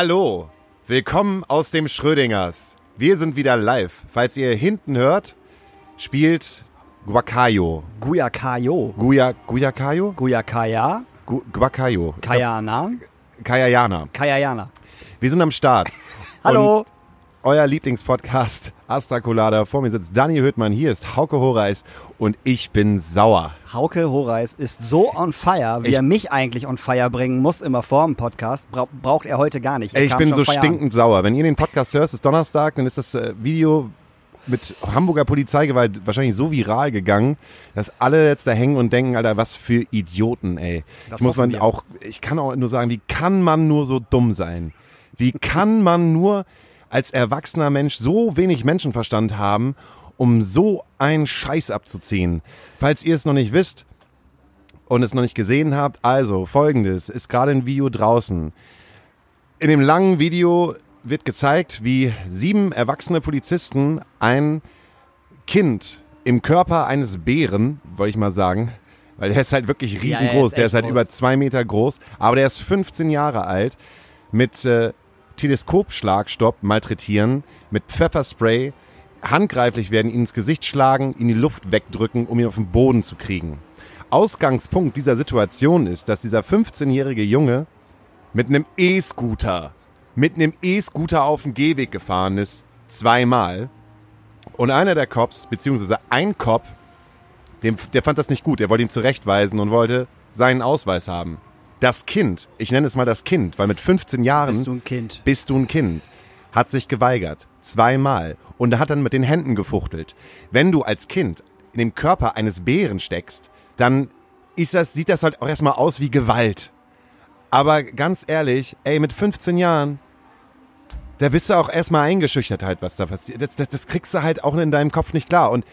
Hallo, willkommen aus dem Schrödingers. Wir sind wieder live. Falls ihr hinten hört, spielt Guacayo. Guyakayo. Guya, Guyakayo? Guyakaya. Gu, Guacayo. Kayana. Kayayana. Kayayana. Wir sind am Start. Hallo. Und euer Lieblingspodcast Astra Colada. Vor mir sitzt Dani Hüttmann, hier ist Hauke Horeis und ich bin sauer. Hauke Horeis ist so on fire, wie Ich- er mich eigentlich on fire bringen muss immer vor dem Podcast. Bra braucht er heute gar nicht. Er ich bin so Feier stinkend sauer. Wenn ihr den Podcast hört, es ist Donnerstag, dann ist das äh, Video mit Hamburger Polizeigewalt wahrscheinlich so viral gegangen, dass alle jetzt da hängen und denken, Alter, was für Idioten, ey. Das ich muss man wir. auch, ich kann auch nur sagen, wie kann man nur so dumm sein? Wie kann man nur als erwachsener Mensch so wenig Menschenverstand haben, um so einen Scheiß abzuziehen? Falls ihr es noch nicht wisst und es noch nicht gesehen habt, also folgendes, ist gerade ein Video draußen. In dem langen Video wird gezeigt, wie sieben erwachsene Polizisten ein Kind im Körper eines Bären, wollte ich mal sagen, weil der ist halt wirklich Ja, er ist riesengroß, der ist halt groß. über zwei Meter groß, aber der ist 15 Jahre alt, mit äh, Teleskopschlagstopp malträtieren, mit Pfefferspray, handgreiflich werden, ihn ins Gesicht schlagen, ihn die Luft wegdrücken, um ihn auf den Boden zu kriegen. Ausgangspunkt dieser Situation ist, dass dieser 15-jährige Junge mit einem E-Scooter, mit einem E-Scooter auf dem Gehweg gefahren ist, zweimal. Und einer der Cops, beziehungsweise ein Cop, dem, der fand das nicht gut, der wollte ihn zurechtweisen und wollte seinen Ausweis haben. Das Kind, ich nenne es mal das Kind, weil mit 15 Jahren Bist du ein Kind? bist du ein Kind, hat sich geweigert. Zweimal. Und hat dann mit den Händen gefuchtelt. Wenn du als Kind in dem Körper eines Bären steckst, dann ist das, sieht das halt auch erstmal aus wie Gewalt. Aber ganz ehrlich, ey, mit 15 Jahren, da bist du auch erstmal eingeschüchtert halt, was da passiert. Das, das, das kriegst du halt auch in deinem Kopf nicht klar. Und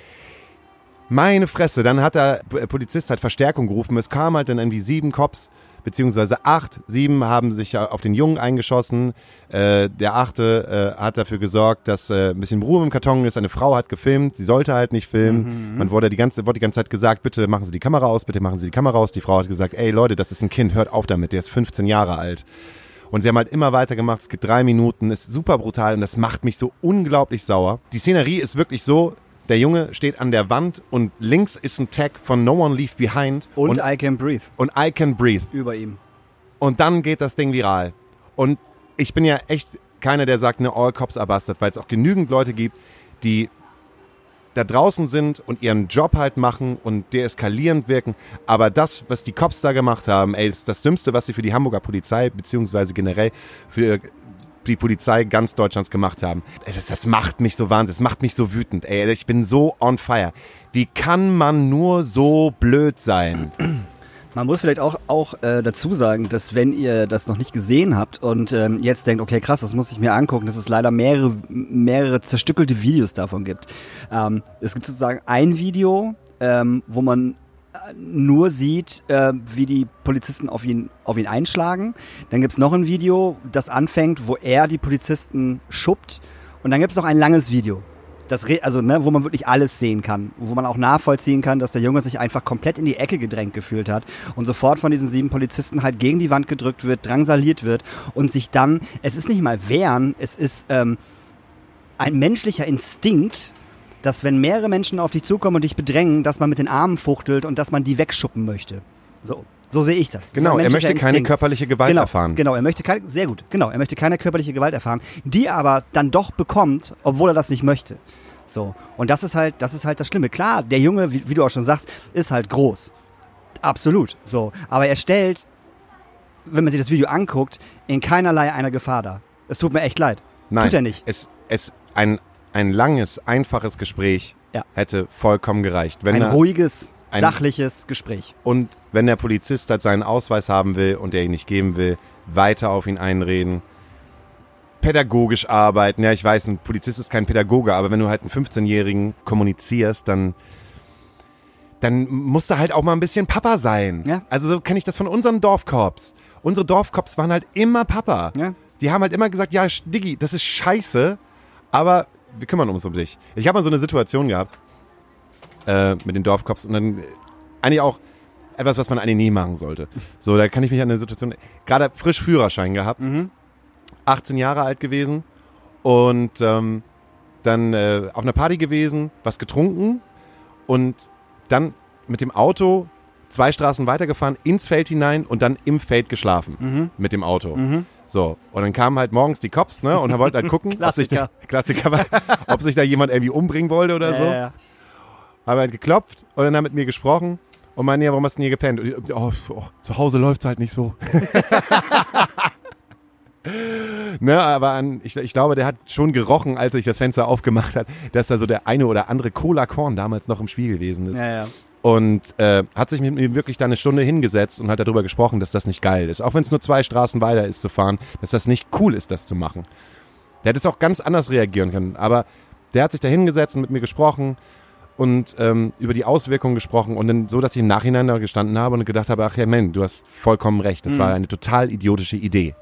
meine Fresse, dann hat der Polizist halt Verstärkung gerufen. Es kam halt dann irgendwie sieben Cops, beziehungsweise acht. Sieben haben sich auf den Jungen eingeschossen. Äh, der achte äh, hat dafür gesorgt, dass äh, ein bisschen Ruhe im Karton ist. Eine Frau hat gefilmt, sie sollte halt nicht filmen. Man wurde die ganze, wurde die ganze Zeit gesagt, bitte machen Sie die Kamera aus, bitte machen Sie die Kamera aus. Die Frau hat gesagt, ey Leute, das ist ein Kind, hört auf damit, der ist 15 Jahre alt. Und sie haben halt immer weitergemacht. Es gibt drei Minuten, ist super brutal und das macht mich so unglaublich sauer. Die Szenerie ist wirklich so, der Junge steht an der Wand und links ist ein Tag von No One Leave Behind Und, und, I Can Breathe und I Can Breathe. über ihm. Und dann geht das Ding viral. Und ich bin ja echt keiner, der sagt, ne, all cops are bastard, weil es auch genügend Leute gibt, die da draußen sind und ihren Job halt machen und deeskalierend wirken. Aber das, was die Cops da gemacht haben, ey, ist das Dümmste, was sie für die Hamburger Polizei, beziehungsweise generell für die Polizei ganz Deutschlands gemacht haben. Das, das macht mich so wahnsinnig, das macht mich so wütend. Ey, ich bin so on fire. Wie kann man nur so blöd sein? Man muss vielleicht auch, auch äh, dazu sagen, dass wenn ihr das noch nicht gesehen habt und ähm, jetzt denkt, okay, krass, das muss ich mir angucken, dass es leider mehrere, mehrere zerstückelte Videos davon gibt. Ähm, es gibt sozusagen ein Video, ähm, wo man nur sieht, äh, wie die Polizisten auf ihn, auf ihn einschlagen. Dann gibt's noch ein Video, das anfängt, wo er die Polizisten schuppt. Und dann gibt's noch ein langes Video. Das, also, ne, wo man wirklich alles sehen kann, wo man auch nachvollziehen kann, dass der Junge sich einfach komplett in die Ecke gedrängt gefühlt hat und sofort von diesen sieben Polizisten halt gegen die Wand gedrückt wird, drangsaliert wird und sich dann, es ist nicht mal wehren, es ist ähm, ein menschlicher Instinkt, dass wenn mehrere Menschen auf dich zukommen und dich bedrängen, dass man mit den Armen fuchtelt und dass man die wegschuppen möchte. So, so sehe ich das. das Genau, er möchte keine Instinkt. körperliche Gewalt genau, erfahren. Genau, er möchte keine, sehr gut, genau, er möchte keine körperliche Gewalt erfahren, die er aber dann doch bekommt, obwohl er das nicht möchte. So, und das ist halt, das ist halt das Schlimme. Klar, der Junge, wie, wie du auch schon sagst, ist halt groß. Absolut. So, aber er stellt, wenn man sich das Video anguckt, in keinerlei einer Gefahr dar. Es tut mir echt leid. Nein, Tut er nicht. Es, es, ein, ein langes, einfaches Gespräch Ja. hätte vollkommen gereicht. Wenn Ein er, ruhiges, ein- sachliches Gespräch. und wenn der Polizist halt seinen Ausweis haben will und er ihn nicht geben will, weiter auf ihn einreden. Pädagogisch arbeiten. Ja, ich weiß, ein Polizist ist kein Pädagoge, aber wenn du halt einen 15-Jährigen kommunizierst, dann, dann musst du halt auch mal ein bisschen Papa sein. Ja. Also so kenne ich das von unseren Dorfkorps. Unsere Dorfkorps waren halt immer Papa. Ja. Die haben halt immer gesagt, ja, Diggi, das ist scheiße, aber wir kümmern uns um dich. Ich habe mal so eine Situation gehabt äh, mit den Dorfkops und dann äh, eigentlich auch etwas, was man eigentlich nie machen sollte. So, da kann ich mich an eine Situation, gerade frisch Führerschein gehabt, 18 Jahre alt gewesen und ähm, dann äh, auf einer Party gewesen, was getrunken und dann mit dem Auto zwei Straßen weitergefahren, ins Feld hinein und dann im Feld geschlafen mit dem Auto. So, und dann kamen halt morgens die Cops, ne, und wollten halt gucken, ob sich, da, Klassiker war, ob sich da jemand irgendwie umbringen wollte oder so. Ja, ja. Haben halt geklopft und dann haben mit mir gesprochen und meinen, ja, warum hast du denn hier gepennt? Und ich, oh, oh, zu Hause läuft's halt nicht so. ne, aber an, ich, ich glaube, der hat schon gerochen, als sich das Fenster aufgemacht hat, dass da so der eine oder andere Cola Korn damals noch im Spiel gewesen ist. Ja, ja. Und äh, hat sich mit mir wirklich da eine Stunde hingesetzt und hat darüber gesprochen, dass das nicht geil ist. Auch wenn es nur zwei Straßen weiter ist zu fahren, dass das nicht cool ist, das zu machen. Der hätte es auch ganz anders reagieren können. Aber der hat sich da hingesetzt und mit mir gesprochen und ähm, über die Auswirkungen gesprochen und dann so, dass ich im Nachhinein da gestanden habe und gedacht habe, ach ja, Mann, du hast vollkommen recht. Das war eine total idiotische Idee.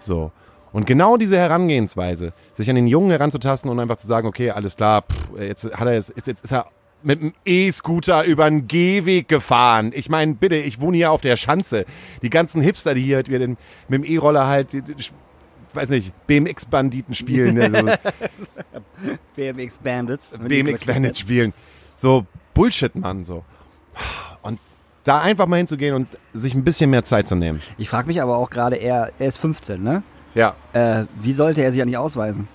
So. Und genau diese Herangehensweise, sich an den Jungen heranzutasten und einfach zu sagen, okay, alles klar, pff, jetzt hat er jetzt, jetzt, jetzt ist er mit einem E-Scooter über einen Gehweg gefahren. Ich meine, bitte, ich wohne hier auf der Schanze. Die ganzen Hipster, die hier mit dem mit dem E-Roller halt, die, die, weiß nicht, BMX-Banditen spielen. Also BMX Bandits. BMX Bandits spielen. So Bullshit, Mann, so. Und da einfach mal hinzugehen und sich ein bisschen mehr Zeit zu nehmen. Ich frage mich aber auch gerade, er, er ist 15, ne? Ja. Äh, wie sollte er sich eigentlich ausweisen?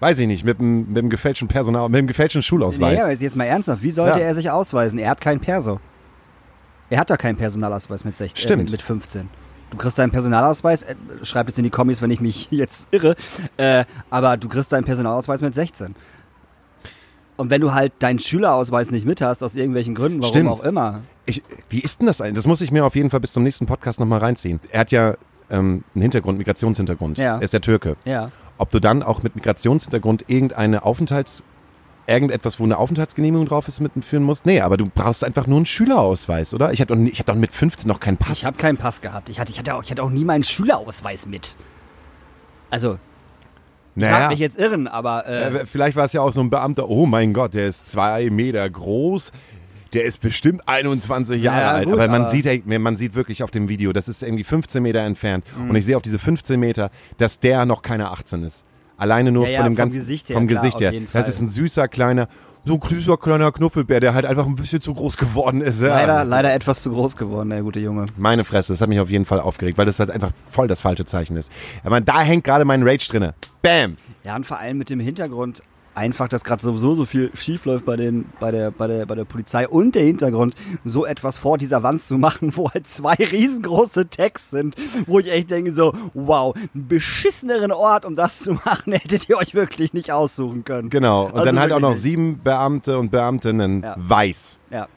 Weiß ich nicht, mit dem, mit dem gefälschten Personal, mit dem gefälschten Schulausweis. Nee, aber jetzt mal ernsthaft, wie sollte Ja. er sich ausweisen? Er hat keinen Perso. Er hat da keinen Personalausweis mit 16, Äh, Stimmt. mit, mit 15. Du kriegst deinen Personalausweis, äh, schreib es in die Kommis, wenn ich mich jetzt irre, äh, aber du kriegst deinen Personalausweis mit 16. Und wenn du halt deinen Schülerausweis nicht mit hast, aus irgendwelchen Gründen, warum Stimmt. auch immer. Ich, wie ist denn das eigentlich? Das muss ich mir auf jeden Fall bis zum nächsten Podcast nochmal reinziehen. Er hat ja ähm, einen Hintergrund, Migrationshintergrund. Ja. Er ist der Türke. Ja. Ob du dann auch mit Migrationshintergrund irgendeine Aufenthalts... Irgendetwas, wo eine Aufenthaltsgenehmigung drauf ist, mitführen musst? Nee, aber du brauchst einfach nur einen Schülerausweis, oder? Ich hatte doch, ich hab doch mit 15 noch keinen Pass. Ich habe keinen Pass gehabt. Ich hatte, ich, hatte auch, ich hatte auch nie meinen Schülerausweis mit. Also, ich mag naja, mich jetzt irren, aber äh, äh, vielleicht war es ja auch so ein Beamter, oh mein Gott, der ist zwei Meter groß, der ist bestimmt 21 Jahre Ja, alt. gut, aber man aber- sieht, ey, man sieht wirklich auf dem Video, das ist irgendwie 15 Meter entfernt. Mhm. Und ich sehe auf diese 15 Meter, dass der noch keine 18 ist. Alleine nur Ja, ja, von dem vom ganzen Gesicht her, vom klar, Gesicht her. Das ist ein süßer kleiner, so ein süßer kleiner Knuffelbär, der halt einfach ein bisschen zu groß geworden ist. Ja, leider, leider etwas zu groß geworden, der gute Junge. Meine Fresse, das hat mich auf jeden Fall aufgeregt, weil das halt einfach voll das falsche Zeichen ist. Aber da hängt gerade mein Rage drinne. Bam! Ja, und vor allem mit dem Hintergrund einfach, dass gerade sowieso so viel schief läuft bei, den, bei, der, bei, der, bei der Polizei und der Hintergrund, so etwas vor dieser Wand zu machen, wo halt zwei riesengroße Tags sind, wo ich echt denke so, wow, einen beschisseneren Ort, um das zu machen, hättet ihr euch wirklich nicht aussuchen können. Genau. Und Also dann halt auch noch sieben Beamte und Beamtinnen Ja. weiß. Ja.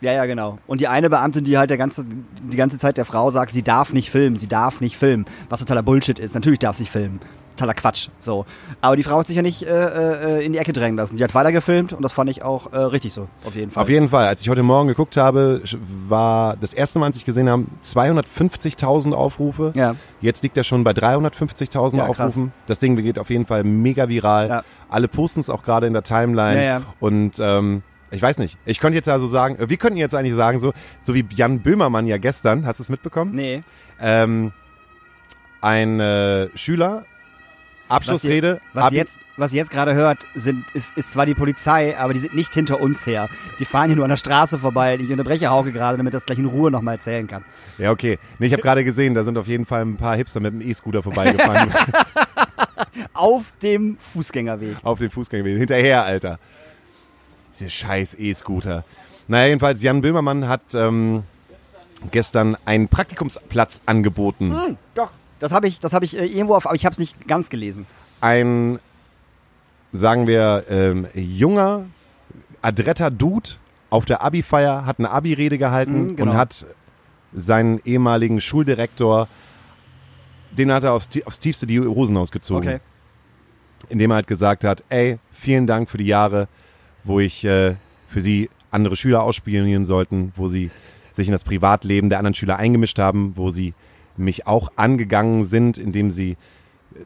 Ja, ja, genau. Und die eine Beamtin, die halt der ganze, die ganze Zeit der Frau sagt, sie darf nicht filmen, sie darf nicht filmen. Was totaler Bullshit ist. Natürlich darf sie filmen. Totaler Quatsch. So. Aber die Frau hat sich ja nicht äh, äh, in die Ecke drängen lassen. Die hat weiter gefilmt und das fand ich auch äh, richtig so. Auf jeden Fall. Auf jeden Fall. Als ich heute Morgen geguckt habe, war das erste Mal, als ich gesehen habe, 250.000 Aufrufe. Ja. Jetzt liegt er schon bei 350.000 Ja, krass. Aufrufen. Das Ding geht auf jeden Fall mega viral. Ja. Alle posten es auch gerade in der Timeline. Ja, ja. Und ähm, ich weiß nicht. Ich könnte jetzt also sagen, wir könnten jetzt eigentlich sagen, so, so wie Jan Böhmermann ja gestern, hast du es mitbekommen? Nee. Ähm, ein äh, Schüler, Abschlussrede. Was ihr jetzt, was ihr jetzt gerade hört, sind, ist, ist zwar die Polizei, aber die sind nicht hinter uns her. Die fahren hier nur an der Straße vorbei. Ich unterbreche Hauke gerade, damit er das gleich in Ruhe nochmal erzählen kann. Ja, okay. Nee, ich habe gerade gesehen, da sind auf jeden Fall ein paar Hipster mit dem E-Scooter vorbeigefahren Auf dem Fußgängerweg. auf den Fußgängerweg. Hinterher, Alter. Diese scheiß E-Scooter. Naja, jedenfalls, Jan Böhmermann hat ähm, gestern einen Praktikumsplatz angeboten. Hm, doch. Das habe ich, das habe ich äh, irgendwo auf, aber ich habe es nicht ganz gelesen. Ein, sagen wir, ähm, junger, adretter Dude auf der Abi-Feier hat eine Abi-Rede gehalten Mhm, genau. und hat seinen ehemaligen Schuldirektor, den hat er aufs, aufs tiefste die Hosen ausgezogen. Okay. indem er halt gesagt hat, ey, vielen Dank für die Jahre, wo ich äh, für sie andere Schüler ausspionieren sollten, wo sie sich in das Privatleben der anderen Schüler eingemischt haben, wo sie mich auch angegangen sind, indem sie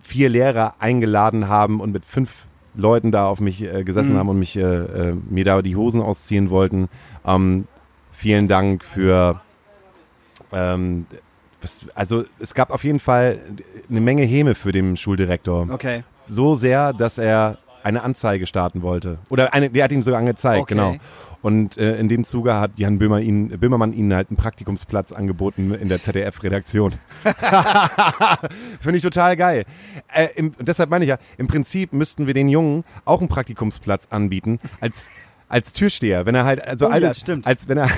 vier Lehrer eingeladen haben und mit fünf Leuten da auf mich äh, gesessen Mhm. haben und mich äh, äh, mir da die Hosen ausziehen wollten. Ähm, vielen Dank für ähm, was, also es gab auf jeden Fall eine Menge Häme für den Schuldirektor. Okay. So sehr, dass er eine Anzeige starten wollte. Oder eine, der hat ihm sogar angezeigt, Okay. genau. Und äh, in dem Zuge hat Jan Böhmer ihn, Böhmermann ihnen halt einen Praktikumsplatz angeboten in der ZDF-Redaktion. Finde ich total geil. Äh, im, deshalb meine ich ja, im Prinzip müssten wir den Jungen auch einen Praktikumsplatz anbieten als, als Türsteher. Wenn er halt so Oh alt ja, ist, stimmt. als wenn er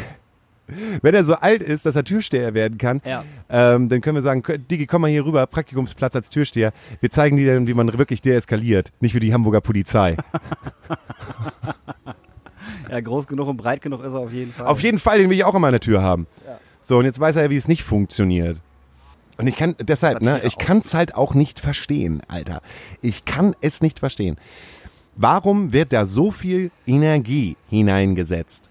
wenn er so alt ist, dass er Türsteher werden kann, Ja. ähm, dann können wir sagen, Digi, komm mal hier rüber, Praktikumsplatz als Türsteher. Wir zeigen dir dann, wie man wirklich deeskaliert, nicht wie die Hamburger Polizei. Ja, groß genug und breit genug ist er auf jeden Fall. Auf jeden Fall, den will ich auch an meiner Tür haben. Ja. So, und jetzt weiß er ja, wie es nicht funktioniert. Und ich kann, deshalb, ne, ich kann es halt auch nicht verstehen, Alter. Ich kann es nicht verstehen. Warum wird da so viel Energie hineingesetzt?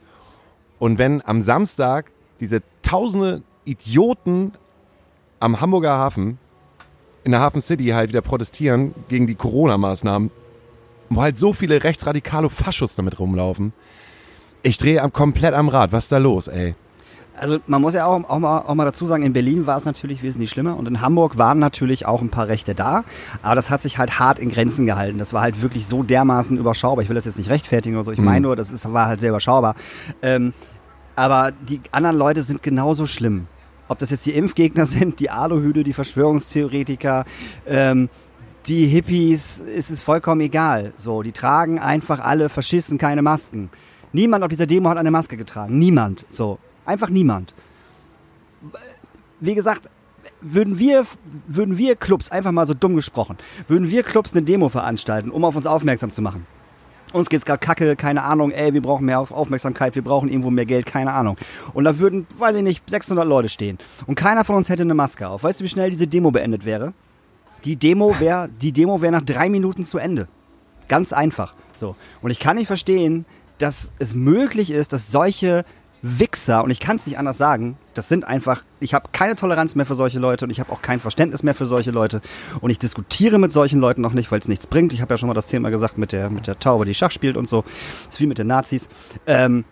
Und wenn am Samstag diese tausende Idioten am Hamburger Hafen, in der Hafen City halt wieder protestieren gegen die Corona-Maßnahmen, wo halt so viele rechtsradikale Faschos damit rumlaufen, ich drehe am, komplett am Rad. Was ist da los, ey? Also man muss ja auch, auch, mal, auch mal dazu sagen, in Berlin war es natürlich wesentlich schlimmer und in Hamburg waren natürlich auch ein paar Rechte da, aber das hat sich halt hart in Grenzen gehalten. Das war halt wirklich so dermaßen überschaubar. Ich will das jetzt nicht rechtfertigen oder so, ich meine nur, das ist, war halt sehr überschaubar. Ähm, aber die anderen Leute sind genauso schlimm. Ob das jetzt die Impfgegner sind, die Aluhüte, die Verschwörungstheoretiker, ähm, die Hippies, ist es vollkommen egal. So, die tragen einfach alle Faschisten keine Masken. Niemand auf dieser Demo hat eine Maske getragen. Niemand. So. Einfach niemand. Wie gesagt, würden wir, würden wir Clubs, einfach mal so dumm gesprochen, würden wir Clubs eine Demo veranstalten, um auf uns aufmerksam zu machen. Uns geht's gerade kacke, keine Ahnung, ey, wir brauchen mehr Auf- Aufmerksamkeit, wir brauchen irgendwo mehr Geld, keine Ahnung. Und da würden, weiß ich nicht, 600 Leute stehen. Und keiner von uns hätte eine Maske auf. Weißt du, wie schnell diese Demo beendet wäre? Die Demo wäre, die Demo wäre nach drei Minuten zu Ende. Ganz einfach. So. Und ich kann nicht verstehen, dass es möglich ist, dass solche Wichser, und ich kann es nicht anders sagen, das sind einfach, ich habe keine Toleranz mehr für solche Leute und ich habe auch kein Verständnis mehr für solche Leute. Und ich diskutiere mit solchen Leuten noch nicht, weil es nichts bringt. Ich habe ja schon mal das Thema gesagt mit der, mit der Taube, die Schach spielt und so. Das ist wie mit den Nazis. Ähm,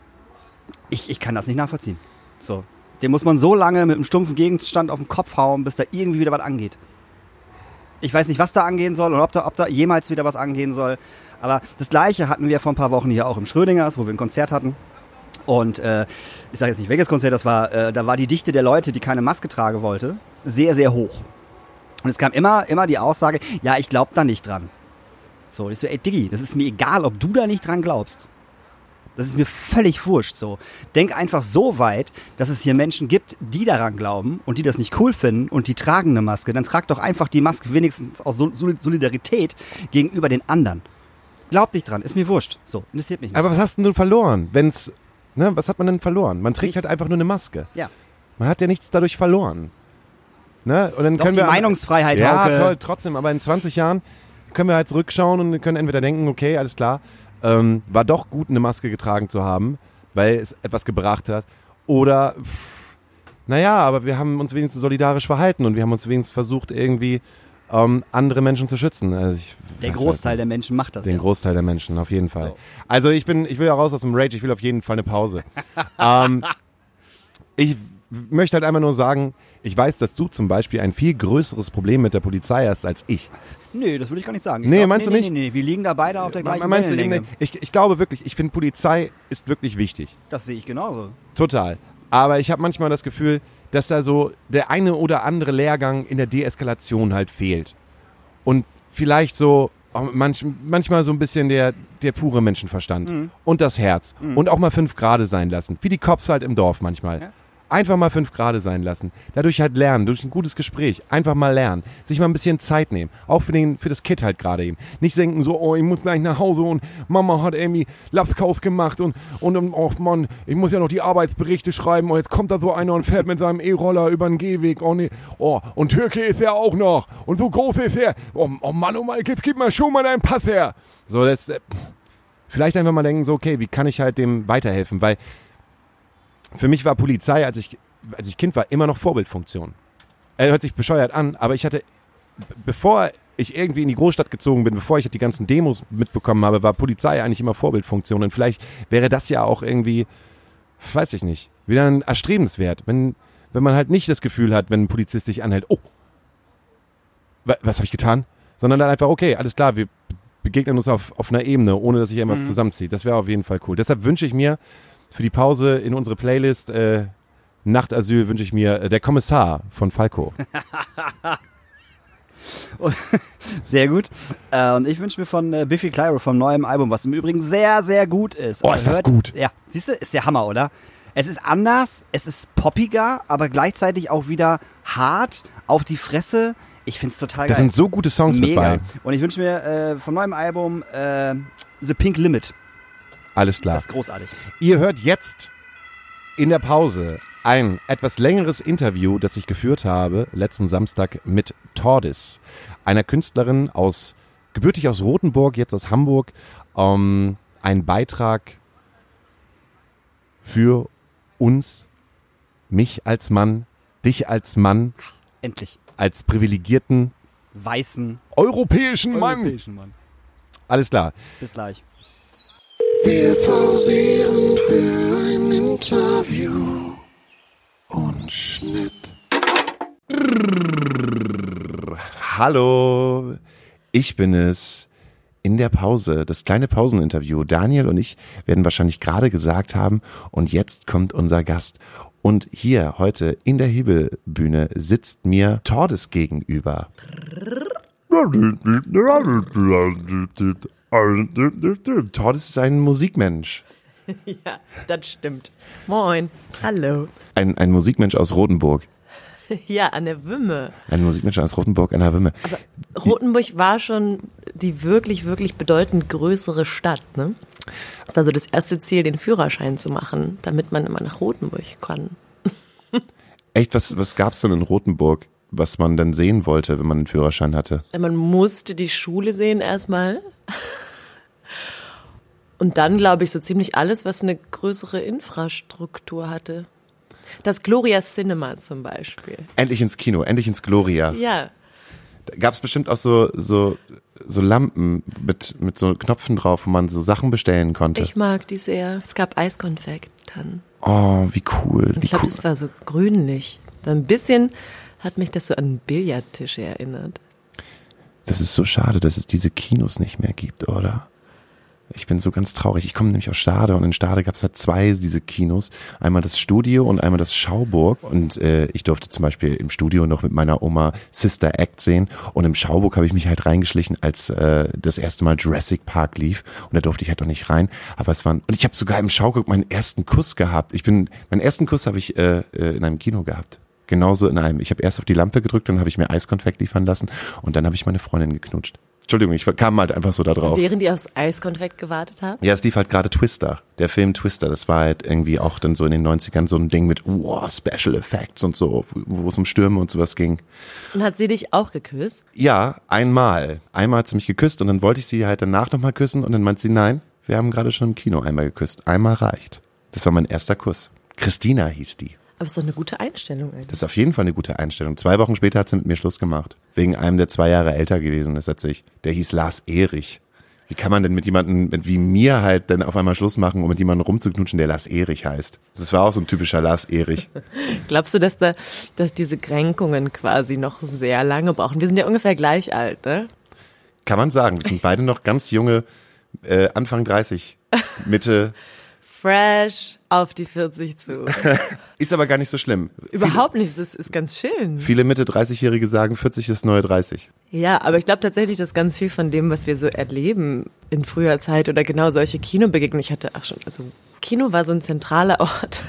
ich, ich kann das nicht nachvollziehen. So. Den muss man so lange mit einem stumpfen Gegenstand auf den Kopf hauen, bis da irgendwie wieder was angeht. Ich weiß nicht, was da angehen soll und ob da, ob da jemals wieder was angehen soll. Aber das Gleiche hatten wir vor ein paar Wochen hier auch im Schrödingers, wo wir ein Konzert hatten. Und äh, ich sage jetzt nicht welches Konzert das war, äh, da war die Dichte der Leute, die keine Maske tragen wollte, sehr, sehr hoch. Und es kam immer, immer die Aussage, ja, ich glaube da nicht dran. So, ich so, ey Diggi, das ist mir egal, ob du da nicht dran glaubst. Das ist mir völlig wurscht so. Denk einfach so weit, dass es hier Menschen gibt, die daran glauben und die das nicht cool finden und die tragen eine Maske. Dann trag doch einfach die Maske wenigstens aus Sol- Sol- Solidarität gegenüber den anderen. Glaub nicht dran, ist mir wurscht. So, interessiert mich nicht. Aber was hast denn du verloren? Wenn's, ne, was hat man denn verloren? Man trägt Nichts. halt einfach nur eine Maske. ja. Man hat ja nichts dadurch verloren. Ne? Und dann Doch können die wir Meinungsfreiheit, Ja, Hauke. toll, trotzdem. Aber in 20 Jahren können wir halt zurückschauen und können entweder denken, okay, alles klar, ähm, war doch gut, eine Maske getragen zu haben, weil es etwas gebracht hat. Oder, pff, naja, aber wir haben uns wenigstens solidarisch verhalten und wir haben uns wenigstens versucht, irgendwie ähm, andere Menschen zu schützen. Also ich, Der weiß Großteil der Menschen macht das Den ja. Großteil der Menschen, auf jeden Fall. So. Also ich bin, ich will ja raus aus dem Rage, ich will auf jeden Fall eine Pause. ähm, ich möchte halt einfach nur sagen, ich weiß, dass du zum Beispiel ein viel größeres Problem mit der Polizei hast als ich. Nee, das würde ich gar nicht sagen. Ich Nee, glaub, meinst nee, du nee, nicht? Nee, nee, wir liegen da beide auf der gleichen Meinst du, Wellenlänge. ich, ich glaube wirklich, ich finde Polizei ist wirklich wichtig. Das sehe ich genauso. Total. Aber ich habe manchmal das Gefühl, dass da so der eine oder andere Lehrgang in der Deeskalation halt fehlt. Und vielleicht so auch manch, manchmal so ein bisschen der, der pure Menschenverstand Mhm. und das Herz. Und auch mal fünf Grade sein lassen. Wie die Cops halt im Dorf manchmal. Ja. Einfach mal fünf Grade sein lassen. Dadurch halt lernen, durch ein gutes Gespräch. Einfach mal lernen. Sich mal ein bisschen Zeit nehmen. Auch für, den, für das Kind halt gerade eben. Nicht denken so, oh, ich muss gleich nach Hause und Mama hat irgendwie Lapskaus gemacht und, und, und oh Mann, ich muss ja noch die Arbeitsberichte schreiben und jetzt kommt da so einer und fährt mit seinem E-Roller über den Gehweg. Oh nee, oh, und Türke ist er auch noch. Und so groß ist er. Oh, oh Mann, oh Mann, jetzt gib mal schon mal deinen Pass her. So, das, äh, vielleicht einfach mal denken, so, okay, wie kann ich halt dem weiterhelfen? Weil für mich war Polizei, als ich, als ich Kind war, immer noch Vorbildfunktion. Er hört sich bescheuert an, aber ich hatte, bevor ich irgendwie in die Großstadt gezogen bin, bevor ich die ganzen Demos mitbekommen habe, war Polizei eigentlich immer Vorbildfunktion. Und vielleicht wäre das ja auch irgendwie, weiß ich nicht, wieder ein erstrebenswert. Wenn, wenn man halt nicht das Gefühl hat, wenn ein Polizist dich anhält, oh, wa- was habe ich getan? Sondern dann einfach, okay, alles klar, wir begegnen uns auf, auf einer Ebene, ohne dass sich irgendwas Mhm. zusammenzieht. Das wäre auf jeden Fall cool. Deshalb wünsche ich mir für die Pause in unsere Playlist äh, Nachtasyl wünsche ich mir äh, der Kommissar von Falco. Sehr gut. Äh, und ich wünsche mir von äh, Biffy Clyro vom neuen Album, was im Übrigen sehr, sehr gut ist. Oh, Aber ist das gut. Ja, siehst du, ist der Hammer, oder? Es ist anders, es ist poppiger, aber gleichzeitig auch wieder hart auf die Fresse. Ich find's total Da geil. sind so gute Songs mit Mega. bei. Und ich wünsche mir äh, vom neuen Album äh, The Pink Limit. Alles klar. Das ist großartig. Ihr hört jetzt in der Pause ein etwas längeres Interview, das ich geführt habe letzten Samstag mit Tordis, einer Künstlerin aus gebürtig aus Rothenburg, jetzt aus Hamburg. Ähm, ein Beitrag für uns, mich als Mann, dich als Mann, Endlich. als privilegierten Weißen europäischen Mann. europäischen Mann. Alles klar. Bis gleich. Wir pausieren für ein Interview und Schnitt. Hallo, ich bin es. In der Pause, das kleine Pauseninterview. Daniel und ich werden wahrscheinlich gerade gesagt haben, und jetzt kommt unser Gast. Und hier heute in der Hebelbühne sitzt mir Tordes gegenüber. Tordes ist ein Musikmensch. Ja, das stimmt. Moin. Hallo. Ein, ein Musikmensch aus Rotenburg. Ja, an der Wümme. Ein Musikmensch aus Rotenburg an der Wümme. Rotenburg war schon die wirklich, wirklich bedeutend größere Stadt, ne? Es war so das erste Ziel, den Führerschein zu machen, damit man immer nach Rotenburg kann. Echt, was, was gab's denn in Rotenburg, was man dann sehen wollte, wenn man einen Führerschein hatte? Man musste die Schule sehen erstmal. Und dann, glaube ich, so ziemlich alles, was eine größere Infrastruktur hatte. Das Gloria Cinema zum Beispiel. Endlich ins Kino, endlich ins Gloria. Ja, Da gab's bestimmt auch so, so, so Lampen mit, mit so Knöpfen drauf, wo man so Sachen bestellen konnte. ich mag die sehr. Es gab Eiskonfekt dann. oh, wie cool. Und ich glaube, cool. das war so grünlich. So ein bisschen hat mich das so an einen Billardtisch erinnert. Das ist so schade, dass es diese Kinos nicht mehr gibt, oder? Ich bin so ganz traurig. Ich komme nämlich aus Stade und in Stade gab es halt zwei diese Kinos. Einmal das Studio und einmal das Schauburg. Und äh, ich durfte zum Beispiel im Studio noch mit meiner Oma Sister Act sehen. Und im Schauburg habe ich mich halt reingeschlichen, als äh, das erste Mal Jurassic Park lief. Und da durfte ich halt noch nicht rein. Aber es waren. Und ich habe sogar im Schauburg meinen ersten Kuss gehabt. Ich bin. Meinen ersten Kuss habe ich äh, äh, in einem Kino gehabt. Genauso in einem. Ich habe erst auf die Lampe gedrückt, dann habe ich mir Eiskonfekt liefern lassen und dann habe ich meine Freundin geknutscht. Entschuldigung, ich kam halt einfach so da drauf. Während ihr aufs Eiskonfekt gewartet habt. Ja, es lief halt gerade Twister, der Film Twister. Das war halt irgendwie auch dann so in den 90ern so ein Ding mit wow, Special Effects und so, wo es um Stürme und sowas ging. Und hat sie dich auch geküsst? Ja, einmal. Einmal hat sie mich geküsst und dann wollte ich sie halt danach nochmal küssen und dann meint sie, nein, wir haben gerade schon im Kino einmal geküsst. Einmal reicht. Das war mein erster Kuss. Christina hieß die. Aber ist doch eine gute Einstellung eigentlich. Das ist auf jeden Fall eine gute Einstellung. Zwei Wochen später hat sie mit mir Schluss gemacht. Wegen einem, der zwei Jahre älter gewesen ist als ich. Der hieß Lars Erich. Wie kann man denn mit jemandem mit wie mir halt dann auf einmal Schluss machen, um mit jemandem rumzuknutschen, der Lars Erich heißt? Das war auch so ein typischer Lars Erich. Glaubst du, dass da, dass diese Kränkungen quasi noch sehr lange brauchen? Wir sind ja ungefähr gleich alt, ne? Kann man sagen. Wir sind beide noch ganz junge, äh, Anfang 30, Mitte. Fresh auf die 40 zu. Ist aber gar nicht so schlimm. Überhaupt nicht, es ist, ist ganz schön. Viele Mitte 30-Jährige sagen, 40 ist neue 30. Ja, aber ich glaube tatsächlich, dass ganz viel von dem, was wir so erleben in früher Zeit oder genau solche Kinobegegnungen, ich hatte auch schon, also Kino war so ein zentraler Ort.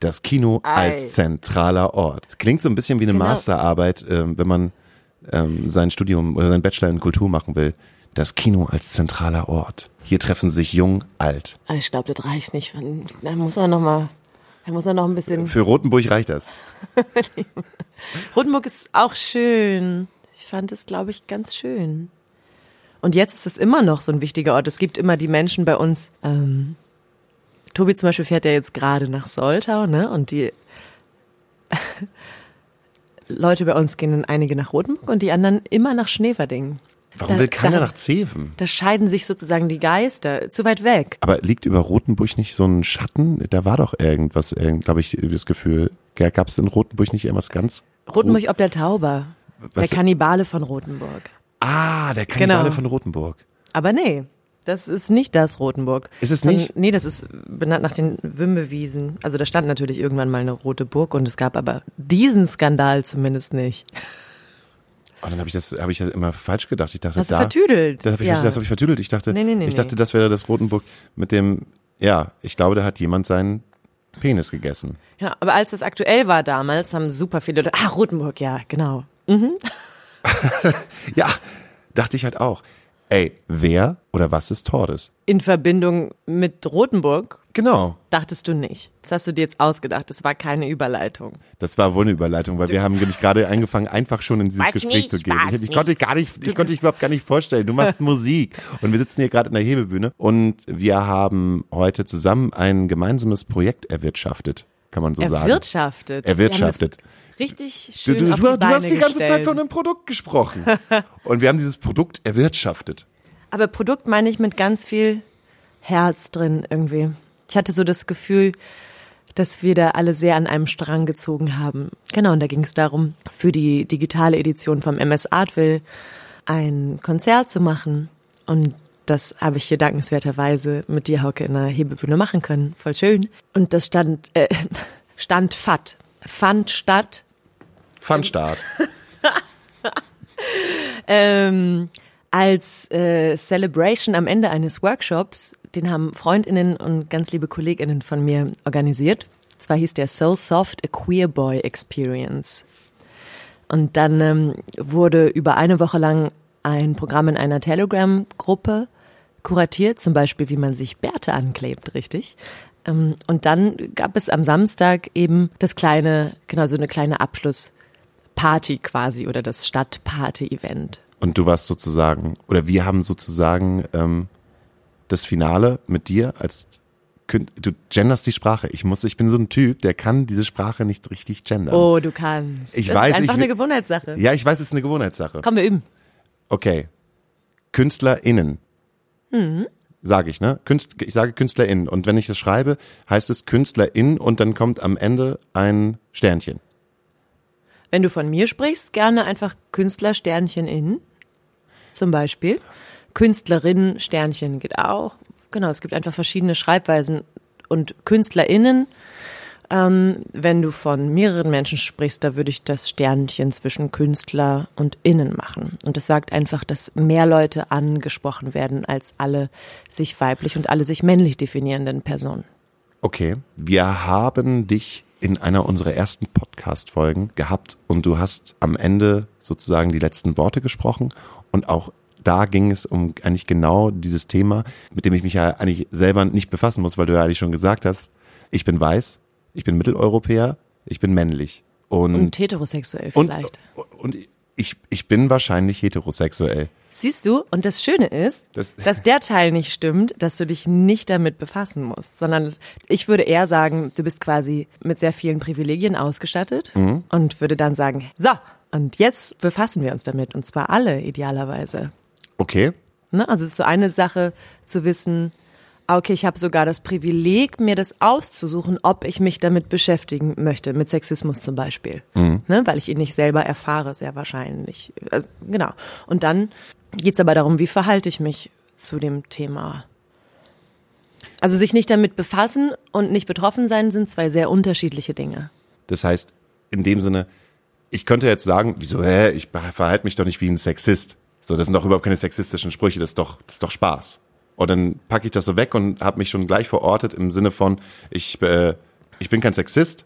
Das Kino Ei. als zentraler Ort. Klingt so ein bisschen wie eine Genau. Masterarbeit, ähm, wenn man ähm, sein Studium oder sein Bachelor in Kultur machen will. Das Kino als zentraler Ort. Hier treffen sich jung, alt. Aber Ich glaube, das reicht nicht. Da muss er noch mal, da muss er noch ein bisschen. Für Rotenburg reicht das. Rotenburg ist auch schön. Ich fand es, glaube ich, ganz schön. Und jetzt ist es immer noch so ein wichtiger Ort. Es gibt immer die Menschen bei uns. Ähm, Tobi zum Beispiel fährt ja jetzt gerade nach Soltau, ne? Und die Leute bei uns gehen dann einige nach Rotenburg und die anderen immer nach Schneverding. Warum Da- will keiner da- nach Zeven? Da scheiden sich sozusagen die Geister. Zu weit weg. Aber liegt über Rotenburg nicht so ein Schatten? Da war doch irgendwas, glaube ich, das Gefühl. Gab es in Rotenburg nicht irgendwas ganz? Rotenburg ob der Tauber. Was- Der Kannibale von Rotenburg. Ah, der Kannibale Genau. von Rotenburg. Aber nee, das ist nicht das Rotenburg. Ist es Sondern- nicht? Nee, das ist benannt nach den Wimmewiesen. Also da stand natürlich irgendwann mal eine rote Burg und es gab aber diesen Skandal zumindest nicht. Und dann habe ich das, habe ich das immer falsch gedacht. Ich dachte, du da, vertüdelt? Das habe ich, Ja. das hab ich vertüdelt. Ich dachte, Nee, nee, nee, ich dachte, das wäre das Rotenburg mit dem, ja, ich glaube, da hat jemand seinen Penis gegessen. Ja, aber als das aktuell war damals, haben super viele Leute, ah, Rotenburg, ja, genau. Ja, dachte ich halt auch. Ey, wer oder was ist Tordes? In Verbindung mit Rotenburg Genau. dachtest du nicht. Das hast du dir jetzt ausgedacht. Das war keine Überleitung. Das war wohl eine Überleitung, weil wir haben nämlich gerade angefangen, einfach schon in dieses Weiß Gespräch nicht, zu gehen. Ich, ich konnte gar nicht, ich konnte dich überhaupt gar nicht vorstellen. Du machst Musik und wir sitzen hier gerade in der Hebebühne und wir haben heute zusammen ein gemeinsames Projekt erwirtschaftet, kann man so sagen. Erwirtschaftet. Erwirtschaftet. Richtig Du, schön du, du, die du hast die ganze Zeit gestellt. von einem Produkt gesprochen. Und wir haben dieses Produkt erwirtschaftet. Aber Produkt meine ich mit ganz viel Herz drin irgendwie. Ich hatte so das Gefühl, dass wir da alle sehr an einem Strang gezogen haben. Genau, und da ging es darum, für die digitale Edition vom MS Artville ein Konzert zu machen. Und das habe ich hier dankenswerterweise mit dir, Hauke, in der Hebebühne machen können. Voll schön. Und das stand, äh, stand FAT. Fand statt Funstart. ähm, als äh, Celebration am Ende eines Workshops, den haben Freundinnen und ganz liebe Kolleginnen von mir organisiert. Zwar hieß der So Soft a Queer Boy Experience. Und dann ähm, wurde über eine Woche lang ein Programm in einer Telegram-Gruppe kuratiert, zum Beispiel, wie man sich Bärte anklebt, richtig? Ähm, und dann gab es am Samstag eben das kleine, genau so eine kleine Abschlussparty quasi oder das Stadtparty-Event. Und du warst sozusagen, oder wir haben sozusagen ähm, das Finale mit dir als du genderst die Sprache. Ich muss, ich bin so ein Typ, der kann diese Sprache nicht richtig gendern. Oh, du kannst. Ich das weiß, ist einfach ich eine Gewohnheitssache. Ja, ich weiß, es ist eine Gewohnheitssache. Komm, wir üben. Okay. KünstlerInnen. Sage ich, ne? Künst, ich sage KünstlerInnen. Und wenn ich das schreibe, heißt es KünstlerInnen und dann kommt am Ende ein Sternchen. Wenn du von mir sprichst, gerne einfach Künstler Sternchen in. Zum Beispiel. Künstlerin Sternchen geht auch. Genau, es gibt einfach verschiedene Schreibweisen. Und KünstlerInnen, ähm, wenn du von mehreren Menschen sprichst, da würde ich das Sternchen zwischen Künstler und Innen machen. Und das sagt einfach, dass mehr Leute angesprochen werden als alle sich weiblich und alle sich männlich definierenden Personen. Okay. Wir haben dich in einer unserer ersten Podcast-Folgen gehabt und du hast am Ende sozusagen die letzten Worte gesprochen und auch da ging es um eigentlich genau dieses Thema, mit dem ich mich ja eigentlich selber nicht befassen muss, weil du ja eigentlich schon gesagt hast, ich bin weiß, ich bin Mitteleuropäer, ich bin männlich. Und, Und heterosexuell und, vielleicht. und ich, ich bin wahrscheinlich heterosexuell. Siehst du, und das Schöne ist, Das- dass der Teil nicht stimmt, dass du dich nicht damit befassen musst, sondern ich würde eher sagen, du bist quasi mit sehr vielen Privilegien ausgestattet Mhm. und würde dann sagen, so, und jetzt befassen wir uns damit, und zwar alle idealerweise. Okay. Ne? Also es ist so eine Sache zu wissen, okay, ich habe sogar das Privileg, mir das auszusuchen, ob ich mich damit beschäftigen möchte, mit Sexismus zum Beispiel. Ne? Weil ich ihn nicht selber erfahre, sehr wahrscheinlich. Also, genau. Und dann geht's aber darum, wie verhalte ich mich zu dem Thema. Also sich nicht damit befassen und nicht betroffen sein sind zwei sehr unterschiedliche Dinge. Das heißt, in dem Sinne, ich könnte jetzt sagen, wieso, hä, ich verhalte mich doch nicht wie ein Sexist. So, das sind doch überhaupt keine sexistischen Sprüche, das ist doch, das ist doch Spaß. Und dann packe ich das so weg und habe mich schon gleich verortet im Sinne von, ich, äh, ich bin kein Sexist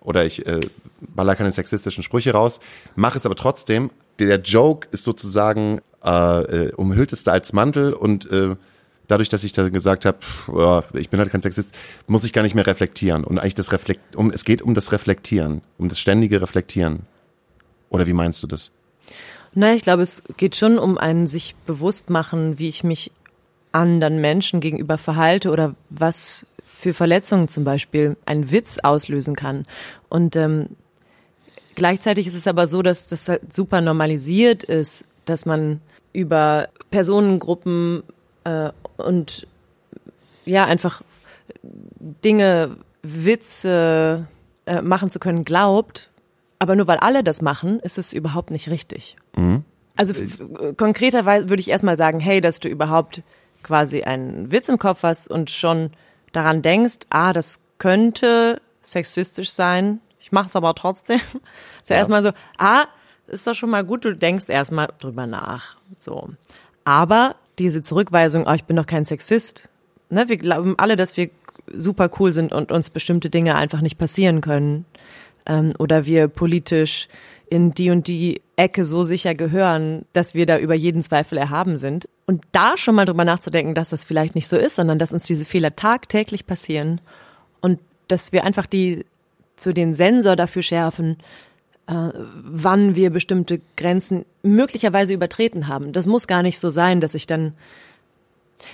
oder ich äh, baller keine sexistischen Sprüche raus, mache es aber trotzdem. Der Joke ist sozusagen äh, äh, umhüllt es da als Mantel und äh, dadurch, dass ich da gesagt habe, ich bin halt kein Sexist, muss ich gar nicht mehr reflektieren. Und eigentlich das Reflekt, um, es geht um das Reflektieren, um das ständige Reflektieren. Oder wie meinst du das? Naja, ich glaube, es geht schon um ein sich bewusst machen, wie ich mich anderen Menschen gegenüber verhalte oder was für Verletzungen zum Beispiel ein Witz auslösen kann. Und ähm, gleichzeitig ist es aber so, dass das halt super normalisiert ist, dass man über Personengruppen äh, und ja, einfach Dinge, Witze äh, machen zu können, glaubt, aber nur weil alle das machen, ist es überhaupt nicht richtig. Also f- äh, konkreterweise würde ich erstmal sagen, hey, dass du überhaupt quasi einen Witz im Kopf hast und schon daran denkst, ah, das könnte sexistisch sein, ich mach's aber trotzdem. Ist ja, erstmal so, ah, ist doch schon mal gut, du denkst erstmal drüber nach. So. Aber diese Zurückweisung, oh, ich bin doch kein Sexist. Ne, wir glauben alle, dass wir super cool sind und uns bestimmte Dinge einfach nicht passieren können. Ähm, oder wir politisch in die und die Ecke so sicher gehören, dass wir da über jeden Zweifel erhaben sind. Und da schon mal drüber nachzudenken, dass das vielleicht nicht so ist, sondern dass uns diese Fehler tagtäglich passieren und dass wir einfach die zu den Sensor dafür schärfen, äh, wann wir bestimmte Grenzen möglicherweise übertreten haben. Das muss gar nicht so sein, dass ich dann,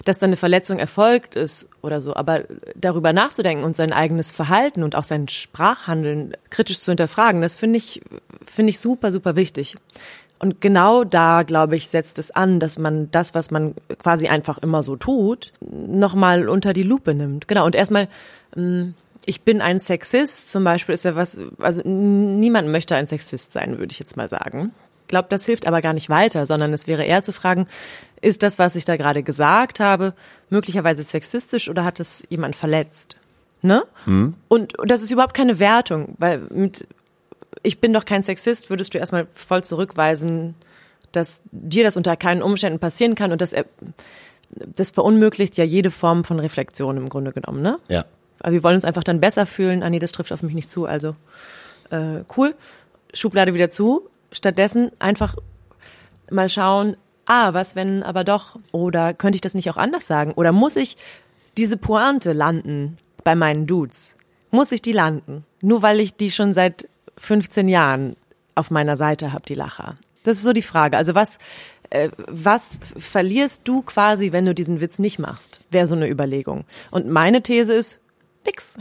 dass dann eine Verletzung erfolgt ist oder so. Aber darüber nachzudenken und sein eigenes Verhalten und auch sein Sprachhandeln kritisch zu hinterfragen, das finde ich, finde ich super, super wichtig. Und genau da, glaube ich, setzt es an, dass man das, was man quasi einfach immer so tut, nochmal unter die Lupe nimmt. Genau. Und erstmal, mh, ich bin ein Sexist zum Beispiel, ist ja was, also niemand möchte ein Sexist sein, würde ich jetzt mal sagen. Ich glaube, das hilft aber gar nicht weiter, sondern es wäre eher zu fragen, ist das, was ich da gerade gesagt habe, möglicherweise sexistisch oder hat es jemand verletzt? Ne? Und, und das ist überhaupt keine Wertung, weil mit ich bin doch kein Sexist, würdest du erstmal voll zurückweisen, dass dir das unter keinen Umständen passieren kann und das, er- das verunmöglicht ja jede Form von Reflexion im Grunde genommen, ne? Ja. Aber wir wollen uns einfach dann besser fühlen. Ah nee, das trifft auf mich nicht zu. Also äh, cool. Schublade wieder zu. Stattdessen einfach mal schauen, ah, was wenn aber doch? Oder könnte ich das nicht auch anders sagen? Oder muss ich diese Pointe landen bei meinen Dudes? Muss ich die landen? Nur weil ich die schon seit 15 Jahren auf meiner Seite habe, die Lacher. Das ist so die Frage. Also was, äh, was verlierst du quasi, wenn du diesen Witz nicht machst? Wäre so eine Überlegung. Und meine These ist, nix.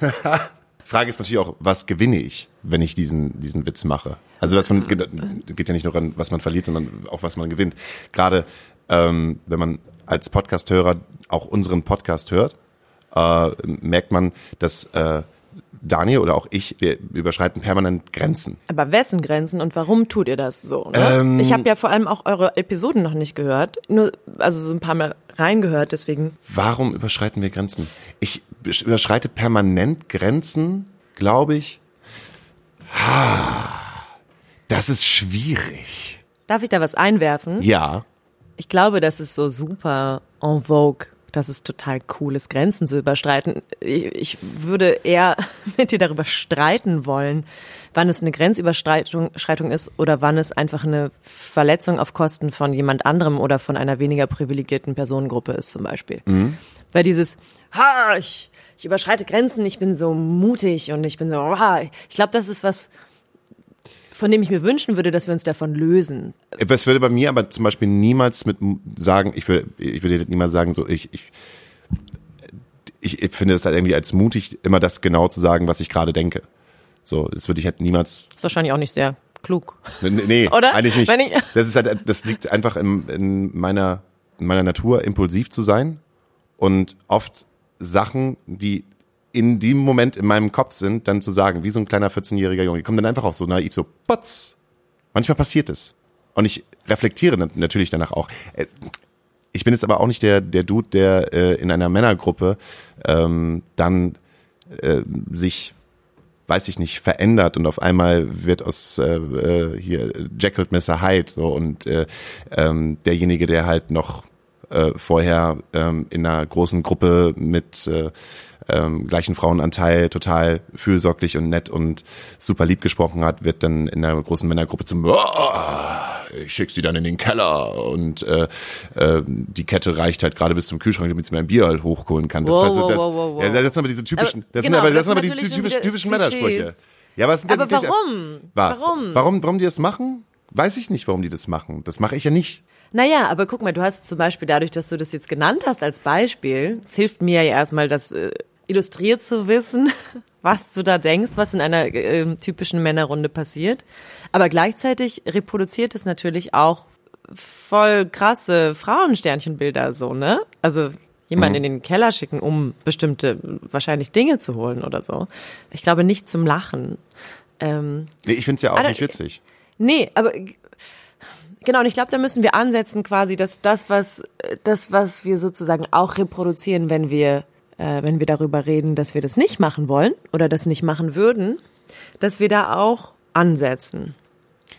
Frage ist natürlich auch, was gewinne ich, wenn ich diesen, diesen Witz mache? Also was man geht ja nicht nur an, was man verliert, sondern auch was man gewinnt. Gerade ähm, wenn man als Podcast-Hörer auch unseren Podcast hört, äh, merkt man, dass äh, Daniel oder auch ich, wir überschreiten permanent Grenzen. Aber wessen Grenzen und warum tut ihr das so? Ne? Ähm, ich habe ja vor allem auch eure Episoden noch nicht gehört, nur also so ein paar Mal reingehört, deswegen Warum überschreiten wir Grenzen? Ich überschreite permanent Grenzen, glaube ich. Ah, Das ist schwierig. darf ich da was einwerfen? Ja. Ich glaube, das ist so super en vogue. Das ist total cool ist, Grenzen zu überschreiten. Ich, ich würde eher mit dir darüber streiten wollen, wann es eine Grenzüberschreitung Schreitung ist oder wann es einfach eine Verletzung auf Kosten von jemand anderem oder von einer weniger privilegierten Personengruppe ist zum Beispiel. Weil dieses, ha, ich, ich überschreite Grenzen, ich bin so mutig und ich bin so, ha, ich glaube, das ist was, von dem ich mir wünschen würde, dass wir uns davon lösen. Es würde bei mir aber zum Beispiel niemals mit sagen, ich würde, ich würde niemals sagen, so ich, ich, ich, ich finde es halt irgendwie als mutig, immer das genau zu sagen, was ich gerade denke. So, das würde ich halt niemals. Ist wahrscheinlich auch nicht sehr klug. Nee, nee Oder? eigentlich nicht. Ich- Das ist halt, das liegt einfach in, in meiner, in meiner Natur, impulsiv zu sein und oft Sachen, die in dem Moment in meinem Kopf sind, dann zu sagen, wie so ein kleiner 14-jähriger Junge. Die kommen dann einfach auch so naiv, so, potz. Manchmal passiert es. Und ich reflektiere nat- natürlich danach auch. Äh, Ich bin jetzt aber auch nicht der, der Dude, der äh, in einer Männergruppe ähm, dann äh, sich, weiß ich nicht, verändert und auf einmal wird aus äh, äh, hier Jekyll Mr. Hyde so und äh, ähm, derjenige, der halt noch äh, vorher ähm, in einer großen Gruppe mit äh, ähm, gleichen Frauenanteil total fürsorglich und nett und super lieb gesprochen hat, wird dann in einer großen Männergruppe zum "Oh, ich schick sie dann in den Keller und äh, äh, die Kette reicht halt gerade bis zum Kühlschrank, damit sie mein Bier halt hochholen kann. Das, Wow, wow, das, wow, wow, wow. Ja, das sind aber diese typischen, das sind genau, aber, das das sind aber sind diese schon typischen, Männersprüche. Ja, was sind denn Aber Klischee- warum? Was? Warum? Warum, warum die das machen? Weiß ich nicht, warum die das machen. Das mache ich ja nicht. Naja, aber guck mal, du hast zum Beispiel dadurch, dass du das jetzt genannt hast als Beispiel, es hilft mir ja erstmal, das äh, illustriert zu wissen, was du da denkst, was in einer äh, typischen Männerrunde passiert. Aber gleichzeitig reproduziert es natürlich auch voll krasse Frauensternchenbilder so, ne? Also jemanden Mhm. in den Keller schicken, um bestimmte wahrscheinlich Dinge zu holen oder so. Ich glaube nicht zum Lachen. Ähm, Nee, ich find's ja auch Aber- nicht witzig. Nee, aber genau, und ich glaube, da müssen wir ansetzen quasi, dass das, was das, was wir sozusagen auch reproduzieren, wenn wir, äh, wenn wir darüber reden, dass wir das nicht machen wollen oder das nicht machen würden, dass wir da auch ansetzen.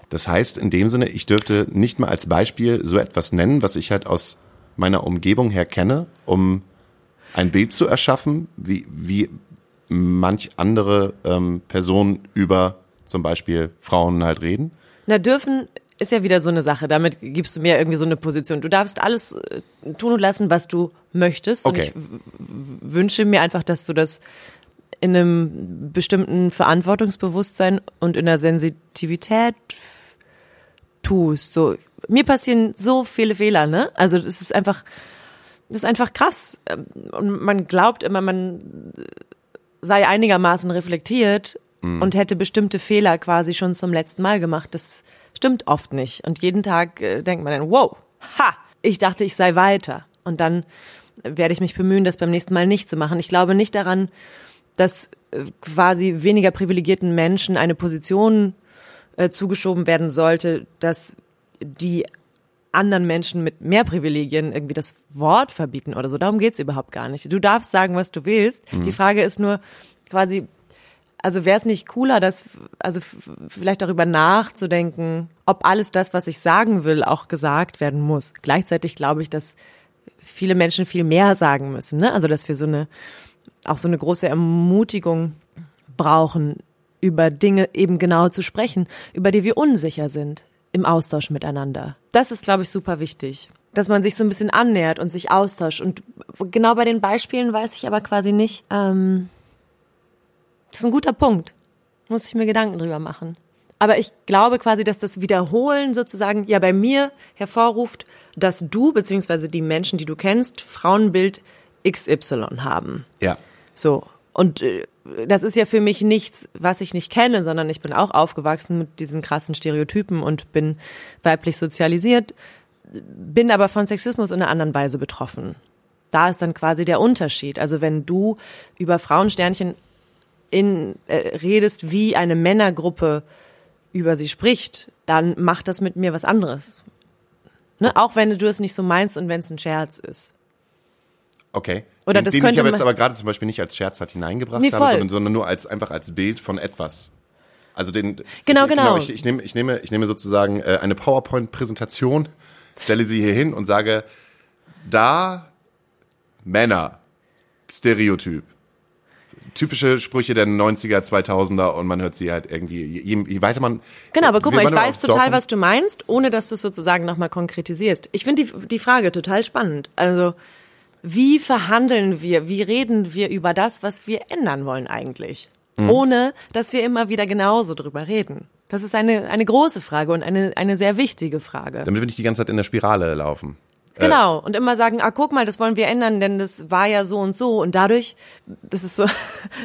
Das heißt, in dem Sinne, ich dürfte nicht mal als Beispiel so etwas nennen, was ich halt aus meiner Umgebung her kenne, um ein Bild zu erschaffen, wie, wie manch andere ähm, Personen über zum Beispiel Frauen halt reden. Na, dürfen ist ja wieder so eine Sache. Damit gibst du mir irgendwie so eine Position. Du darfst alles äh, tun und lassen, was du möchtest. Okay. Und ich wünsche mir einfach, dass du das in einem bestimmten Verantwortungsbewusstsein und in der Sensitivität tust. So, mir passieren so viele Fehler, ne? Also das ist einfach, das ist einfach krass. Ähm, Und man glaubt immer, man sei einigermaßen reflektiert und hätte bestimmte Fehler quasi schon zum letzten Mal gemacht. Das stimmt oft nicht. Und jeden Tag äh, denkt man dann, wow, ha, ich dachte, ich sei weiter. Und dann werde ich mich bemühen, das beim nächsten Mal nicht zu machen. Ich glaube nicht daran, dass äh, quasi weniger privilegierten Menschen eine Position äh, zugeschoben werden sollte, dass die anderen Menschen mit mehr Privilegien irgendwie das Wort verbieten oder so. Darum geht's überhaupt gar nicht. Du darfst sagen, was du willst. Die Frage ist nur quasi, also wäre es nicht cooler, dass, also vielleicht darüber nachzudenken, ob alles das, was ich sagen will, auch gesagt werden muss. Gleichzeitig glaube ich, dass viele Menschen viel mehr sagen müssen. Ne? Also dass wir so eine, auch so eine große Ermutigung brauchen, über Dinge eben genau zu sprechen, über die wir unsicher sind im Austausch miteinander. Das ist, glaube ich, super wichtig. Dass man sich so ein bisschen annähert und sich austauscht. Und genau bei den Beispielen weiß ich aber quasi nicht. Ähm, das ist ein guter Punkt. Muss ich mir Gedanken drüber machen. Aber ich glaube quasi, dass das Wiederholen sozusagen ja bei mir hervorruft, dass du beziehungsweise die Menschen, die du kennst, Frauenbild XY haben. Ja. So. Und äh, das ist ja für mich nichts, was ich nicht kenne, sondern ich bin auch aufgewachsen mit diesen krassen Stereotypen und bin weiblich sozialisiert, bin aber von Sexismus in einer anderen Weise betroffen. Da ist dann quasi der Unterschied. Also wenn du über Frauensternchen in, äh, redest, wie eine Männergruppe über sie spricht, dann macht das mit mir was anderes. Ne? Auch wenn du es nicht so meinst und wenn es ein Scherz ist. Okay. Oder den, das den könnte ich aber jetzt aber gerade zum Beispiel nicht als Scherz halt hineingebracht Nee, habe, sondern, sondern nur als einfach als Bild von etwas. Also den Genau, ich, genau. Ich, ich, nehme, ich nehme ich nehme sozusagen äh, eine PowerPoint-Präsentation, stelle sie hier hin und sage, da Männer, Stereotyp. Typische Sprüche der 90er, 2000er und man hört sie halt irgendwie, je, je weiter man... Genau, aber guck mal, ich weiß total, was du meinst, ohne dass du es sozusagen nochmal konkretisierst. Ich finde die, die Frage total spannend. Also, wie verhandeln wir, wie reden wir über das, was wir ändern wollen eigentlich? Mhm. Ohne, dass wir immer wieder genauso drüber reden. Das ist eine, eine große Frage und eine, eine sehr wichtige Frage. Damit wir nicht die ganze Zeit in der Spirale laufen. Genau. Und immer sagen, ah, guck mal, das wollen wir ändern, denn das war ja so und so. Und dadurch, das ist so, das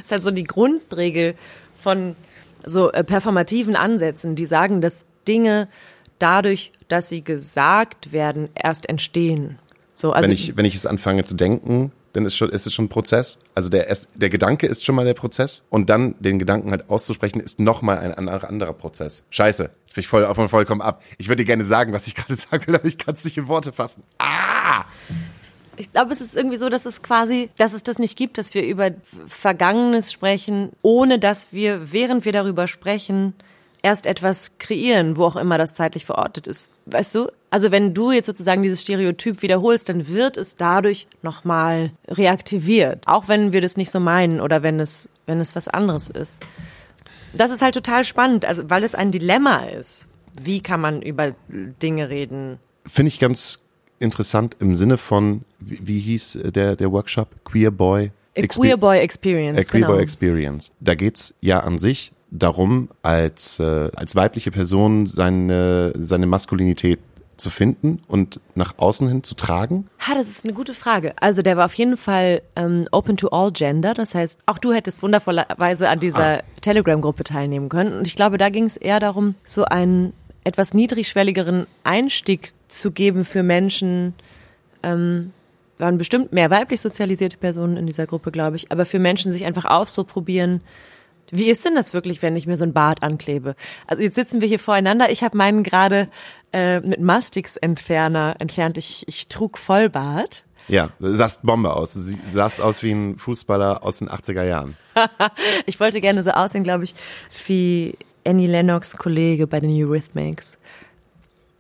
ist halt so die Grundregel von so äh, performativen Ansätzen, die sagen, dass Dinge dadurch, dass sie gesagt werden, erst entstehen. So, also wenn ich, wenn ich es anfange zu denken, dann ist, schon, ist es schon ein Prozess. Also der, der Gedanke ist schon mal der Prozess und dann den Gedanken halt auszusprechen, ist nochmal ein anderer, anderer Prozess. Scheiße, jetzt bin ich voll, voll, vollkommen ab. Ich würde dir gerne sagen, was ich gerade sagen will, aber ich kann es nicht in Worte fassen. Ah! ich glaube, es ist irgendwie so, dass es quasi, dass es das nicht gibt, dass wir über Vergangenes sprechen, ohne dass wir, während wir darüber sprechen, erst etwas kreieren, wo auch immer das zeitlich verortet ist. Weißt du? Also wenn du jetzt sozusagen dieses Stereotyp wiederholst, dann wird es dadurch nochmal reaktiviert. Auch wenn wir das nicht so meinen oder wenn es, wenn es was anderes ist. Das ist halt total spannend, also weil es ein Dilemma ist. Wie kann man über Dinge reden? Finde ich ganz interessant im Sinne von, wie, wie hieß der, der Workshop? Queer Boy? A Queer Boy Experience. A Queer genau. Boy Experience. Da geht's ja an sich darum, als, äh, als weibliche Person seine, seine Maskulinität zu finden und nach außen hin zu tragen? Ha, das ist eine gute Frage. Also der war auf jeden Fall ähm, open to all gender. Das heißt, auch du hättest wundervollerweise an dieser Ah. Telegram-Gruppe teilnehmen können. Und ich glaube, da ging es eher darum, so einen etwas niedrigschwelligeren Einstieg zu geben für Menschen, ähm, waren bestimmt mehr weiblich sozialisierte Personen in dieser Gruppe, glaube ich, aber für Menschen sich einfach auszuprobieren, wie ist denn das wirklich, wenn ich mir so ein Bart anklebe? Also jetzt sitzen wir hier voreinander. Ich habe meinen gerade äh, mit Mastix-Entferner entfernt. Ich, ich trug Vollbart. Ja, du sahst Bombe aus. Du sie- sahst aus wie ein Fußballer aus den 80er Jahren. Ich wollte gerne so aussehen, glaube ich, wie Annie Lennox Kollege bei den Eurythmics.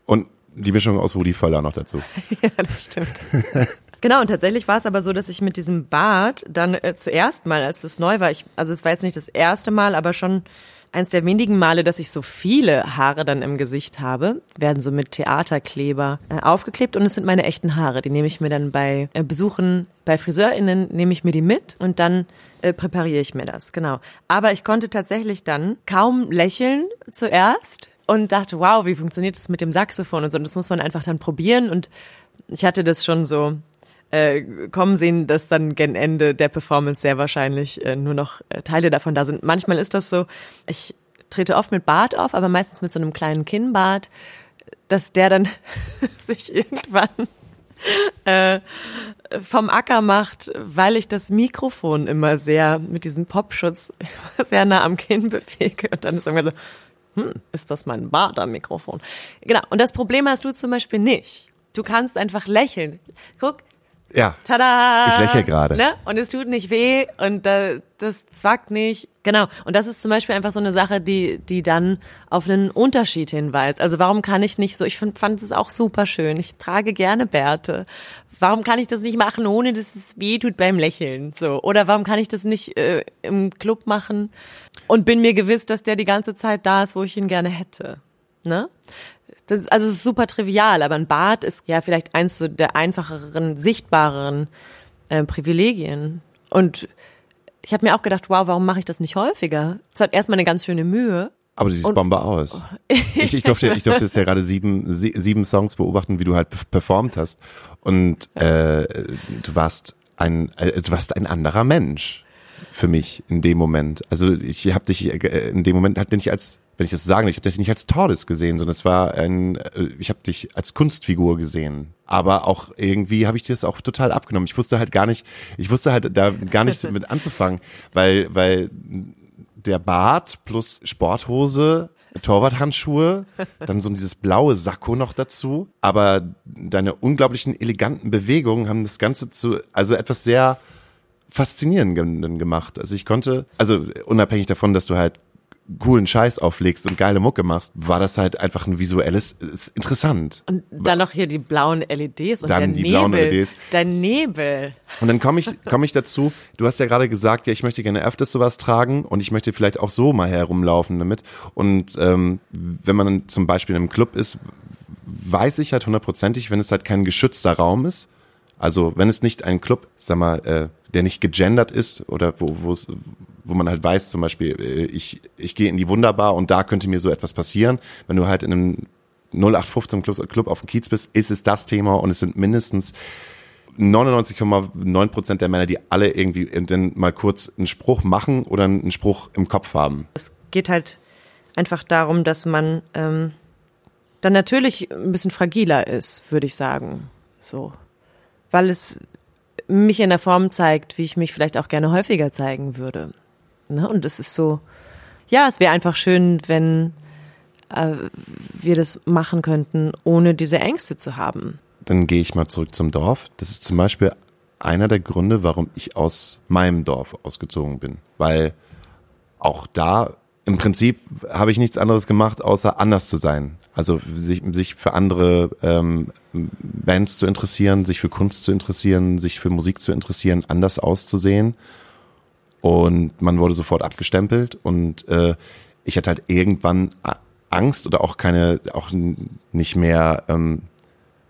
Und die Mischung aus Rudi Völler noch dazu. Ja, das stimmt. Genau, und tatsächlich war es aber so, dass ich mit diesem Bart dann äh, zuerst mal, als es neu war, ich, also es war jetzt nicht das erste Mal, aber schon eins der wenigen Male, dass ich so viele Haare dann im Gesicht habe, werden so mit Theaterkleber äh, aufgeklebt und es sind meine echten Haare. Die nehme ich mir dann bei äh, Besuchen bei FriseurInnen, nehme ich mir die mit und dann äh, präpariere ich mir das, genau. Aber ich konnte tatsächlich dann kaum lächeln zuerst und dachte, wow, wie funktioniert das mit dem Saxophon und so. Und das muss man einfach dann probieren und ich hatte das schon so äh, kommen sehen, dass dann gen Ende der Performance sehr wahrscheinlich äh, nur noch äh, Teile davon da sind. Manchmal ist das so, ich trete oft mit Bart auf, aber meistens mit so einem kleinen Kinnbart, dass der dann sich irgendwann äh, vom Acker macht, weil ich das Mikrofon immer sehr mit diesem Popschutz sehr nah am Kinn bewege und dann ist irgendwann so, hm, ist das mein Bart am Mikrofon? Genau. Und das Problem hast du zum Beispiel nicht. Du kannst einfach lächeln. Guck, Ja. Tada! Ich lächle gerade. Ne? Und es tut nicht weh und äh, das zwackt nicht. Genau. Und das ist zum Beispiel einfach so eine Sache, die, die dann auf einen Unterschied hinweist. Also warum kann ich nicht so, ich find, fand es auch super schön. Ich trage gerne Bärte. Warum kann ich das nicht machen, ohne dass es weh tut beim Lächeln? So. Oder warum kann ich das nicht äh, im Club machen und bin mir gewiss, dass der die ganze Zeit da ist, wo ich ihn gerne hätte? Ne? Das ist, also es ist super trivial, aber ein Bart ist ja vielleicht eins so der einfacheren, sichtbareren äh, Privilegien. Und ich habe mir auch gedacht, wow, warum mache ich das nicht häufiger? Es hat erstmal eine ganz schöne Mühe. Aber du siehst Und- Bombe aus. Ich, ich durfte, ich durfte jetzt ja gerade sieben, sie- sieben Songs beobachten, wie du halt performt hast. Und äh, du warst ein, äh, du warst ein anderer Mensch für mich in dem Moment. Also ich habe dich äh, in dem Moment halt nicht als, wenn ich das sagen, ich habe dich nicht als Tordes gesehen, sondern es war ein, äh, ich habe dich als Kunstfigur gesehen. Aber auch irgendwie habe ich dir das auch total abgenommen. Ich wusste halt gar nicht, ich wusste halt da gar nicht mit anzufangen, weil, weil der Bart plus Sporthose, Torwarthandschuhe, dann so dieses blaue Sakko noch dazu. Aber deine unglaublichen eleganten Bewegungen haben das Ganze zu, also etwas sehr faszinierend gemacht. Also ich konnte, also unabhängig davon, dass du halt coolen Scheiß auflegst und geile Mucke machst, war das halt einfach ein visuelles, ist interessant. Und dann noch hier die blauen LEDs und Dann der die Nebel. blauen LEDs. Dein Nebel. Und dann komme ich, komme ich dazu, du hast ja gerade gesagt, ja, ich möchte gerne öfters sowas tragen und ich möchte vielleicht auch so mal herumlaufen damit. Und ähm, wenn man dann zum Beispiel in einem Club ist, weiß ich halt hundertprozentig, wenn es halt kein geschützter Raum ist, also wenn es nicht ein Club, sag mal, äh, der nicht gegendert ist oder wo, wo es, wo man halt weiß, zum Beispiel, äh, ich, ich gehe in die Wunderbar und da könnte mir so etwas passieren. Wenn du halt in einem 0815 Club, Club auf dem Kiez bist, ist es das Thema und es sind mindestens 99,9 Prozent der Männer, die alle irgendwie dann mal kurz einen Spruch machen oder einen Spruch im Kopf haben. Es geht halt einfach darum, dass man ähm, dann natürlich ein bisschen fragiler ist, würde ich sagen. So. Weil es mich in der Form zeigt, wie ich mich vielleicht auch gerne häufiger zeigen würde. Ne? Und es ist so, ja, es wäre einfach schön, wenn äh, wir das machen könnten, ohne diese Ängste zu haben. Dann gehe ich mal zurück zum Dorf. Das ist zum Beispiel einer der Gründe, warum ich aus meinem Dorf ausgezogen bin. Weil auch da im Prinzip habe ich nichts anderes gemacht, außer anders zu sein. Also sich, sich für andere ähm, Bands zu interessieren, sich für Kunst zu interessieren, sich für Musik zu interessieren, anders auszusehen. Und man wurde sofort abgestempelt und äh, ich hatte halt irgendwann Angst oder auch keine, auch nicht mehr ähm,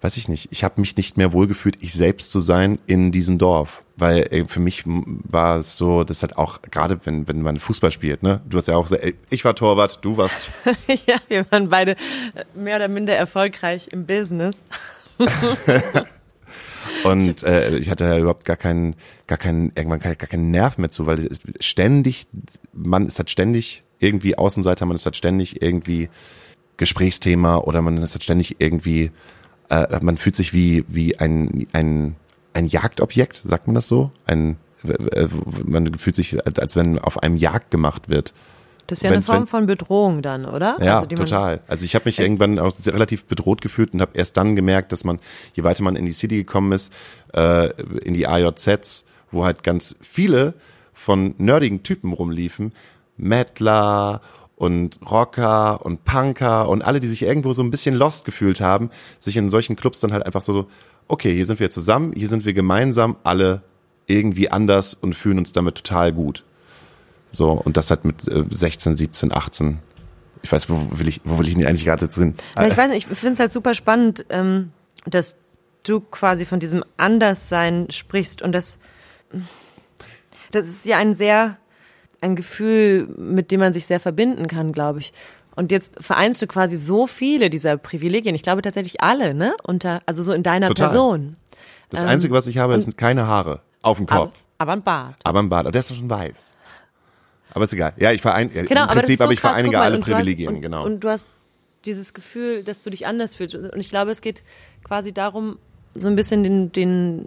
weiß ich nicht, ich habe mich nicht mehr wohlgefühlt, ich selbst zu sein in diesem Dorf. Weil ey, für mich war es so, das hat auch, gerade wenn, wenn man Fußball spielt, ne? Du hast ja auch gesagt, ey, ich war Torwart, du warst. ja, wir waren beide mehr oder minder erfolgreich im Business. Und äh, ich hatte ja überhaupt gar keinen, gar keinen, irgendwann gar keinen Nerv mehr zu, weil es ständig, man ist halt ständig irgendwie Außenseiter, man ist halt ständig irgendwie Gesprächsthema oder man ist halt ständig irgendwie, äh, man fühlt sich wie, wie ein, ein, ein Jagdobjekt, sagt man das so? Ein, äh, man fühlt sich, als wenn auf einem Jagd gemacht wird. Das ist ja eine Wenn's- Form wenn- von Bedrohung dann, oder? Ja, Also, total. Also ich habe mich irgendwann auch relativ bedroht gefühlt und habe erst dann gemerkt, dass man, je weiter man in die City gekommen ist, äh, in die AJZs, wo halt ganz viele von nerdigen Typen rumliefen, Mettler und Rocker und Punker und alle, die sich irgendwo so ein bisschen lost gefühlt haben, sich in solchen Clubs dann halt einfach so, okay, hier sind wir zusammen, hier sind wir gemeinsam, alle irgendwie anders und fühlen uns damit total gut. So, und das halt mit äh, 16, 17, 18. Ich weiß, wo will ich, wo will ich denn eigentlich gerade drin? Ich weiß nicht, ich finde es halt super spannend, ähm, dass du quasi von diesem Anderssein sprichst und das, das ist ja ein sehr, ein Gefühl, mit dem man sich sehr verbinden kann, glaube ich. Und jetzt vereinst du quasi so viele dieser Privilegien. Ich glaube tatsächlich alle, ne? Unter, also so in deiner Total. Person. Das Einzige, was ich habe, sind keine Haare auf dem ähm, Aber, Kopf, aber ein Bart. aber ein Bart. Und der ist schon weiß. Aber ist egal. Ja, ich verein, Genau, im aber Prinzip so habe ich krass, vereinige mal, alle du hast- Privilegien, und, genau. Und du hast dieses Gefühl, dass du dich anders fühlst. Und ich glaube, es geht quasi darum, so ein bisschen den, den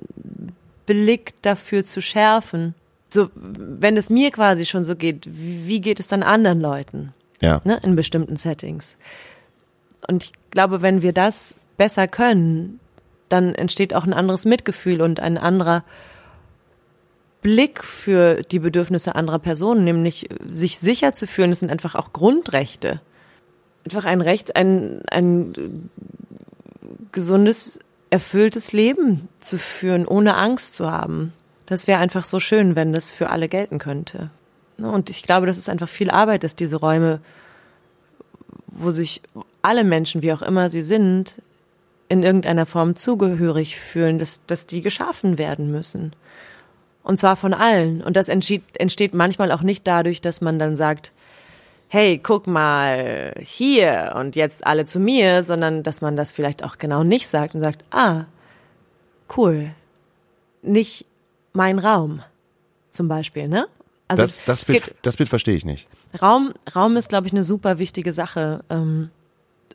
Blick dafür zu schärfen. So, wenn es mir quasi schon so geht, wie geht es dann anderen Leuten? ja. ne, in bestimmten Settings. Und ich glaube, wenn wir das besser können, dann entsteht auch ein anderes Mitgefühl und ein anderer Blick für die Bedürfnisse anderer Personen, nämlich sich sicher zu fühlen, das sind einfach auch Grundrechte. Einfach ein Recht, ein, ein gesundes, erfülltes Leben zu führen, ohne Angst zu haben. Das wäre einfach so schön, wenn das für alle gelten könnte. Ne, Und ich glaube, das ist einfach viel Arbeit, dass diese Räume, wo sich alle Menschen, wie auch immer sie sind, in irgendeiner Form zugehörig fühlen, dass, dass die geschaffen werden müssen. Und zwar von allen. Und das entsteht, entsteht manchmal auch nicht dadurch, dass man dann sagt, hey, guck mal hier und jetzt alle zu mir, sondern dass man das vielleicht auch genau nicht sagt und sagt, ah, cool, nicht mein Raum, zum Beispiel, ne? Also das, das, Bild, geht- das Bild verstehe ich nicht. Raum, Raum ist, glaube ich, eine super wichtige Sache. Ähm,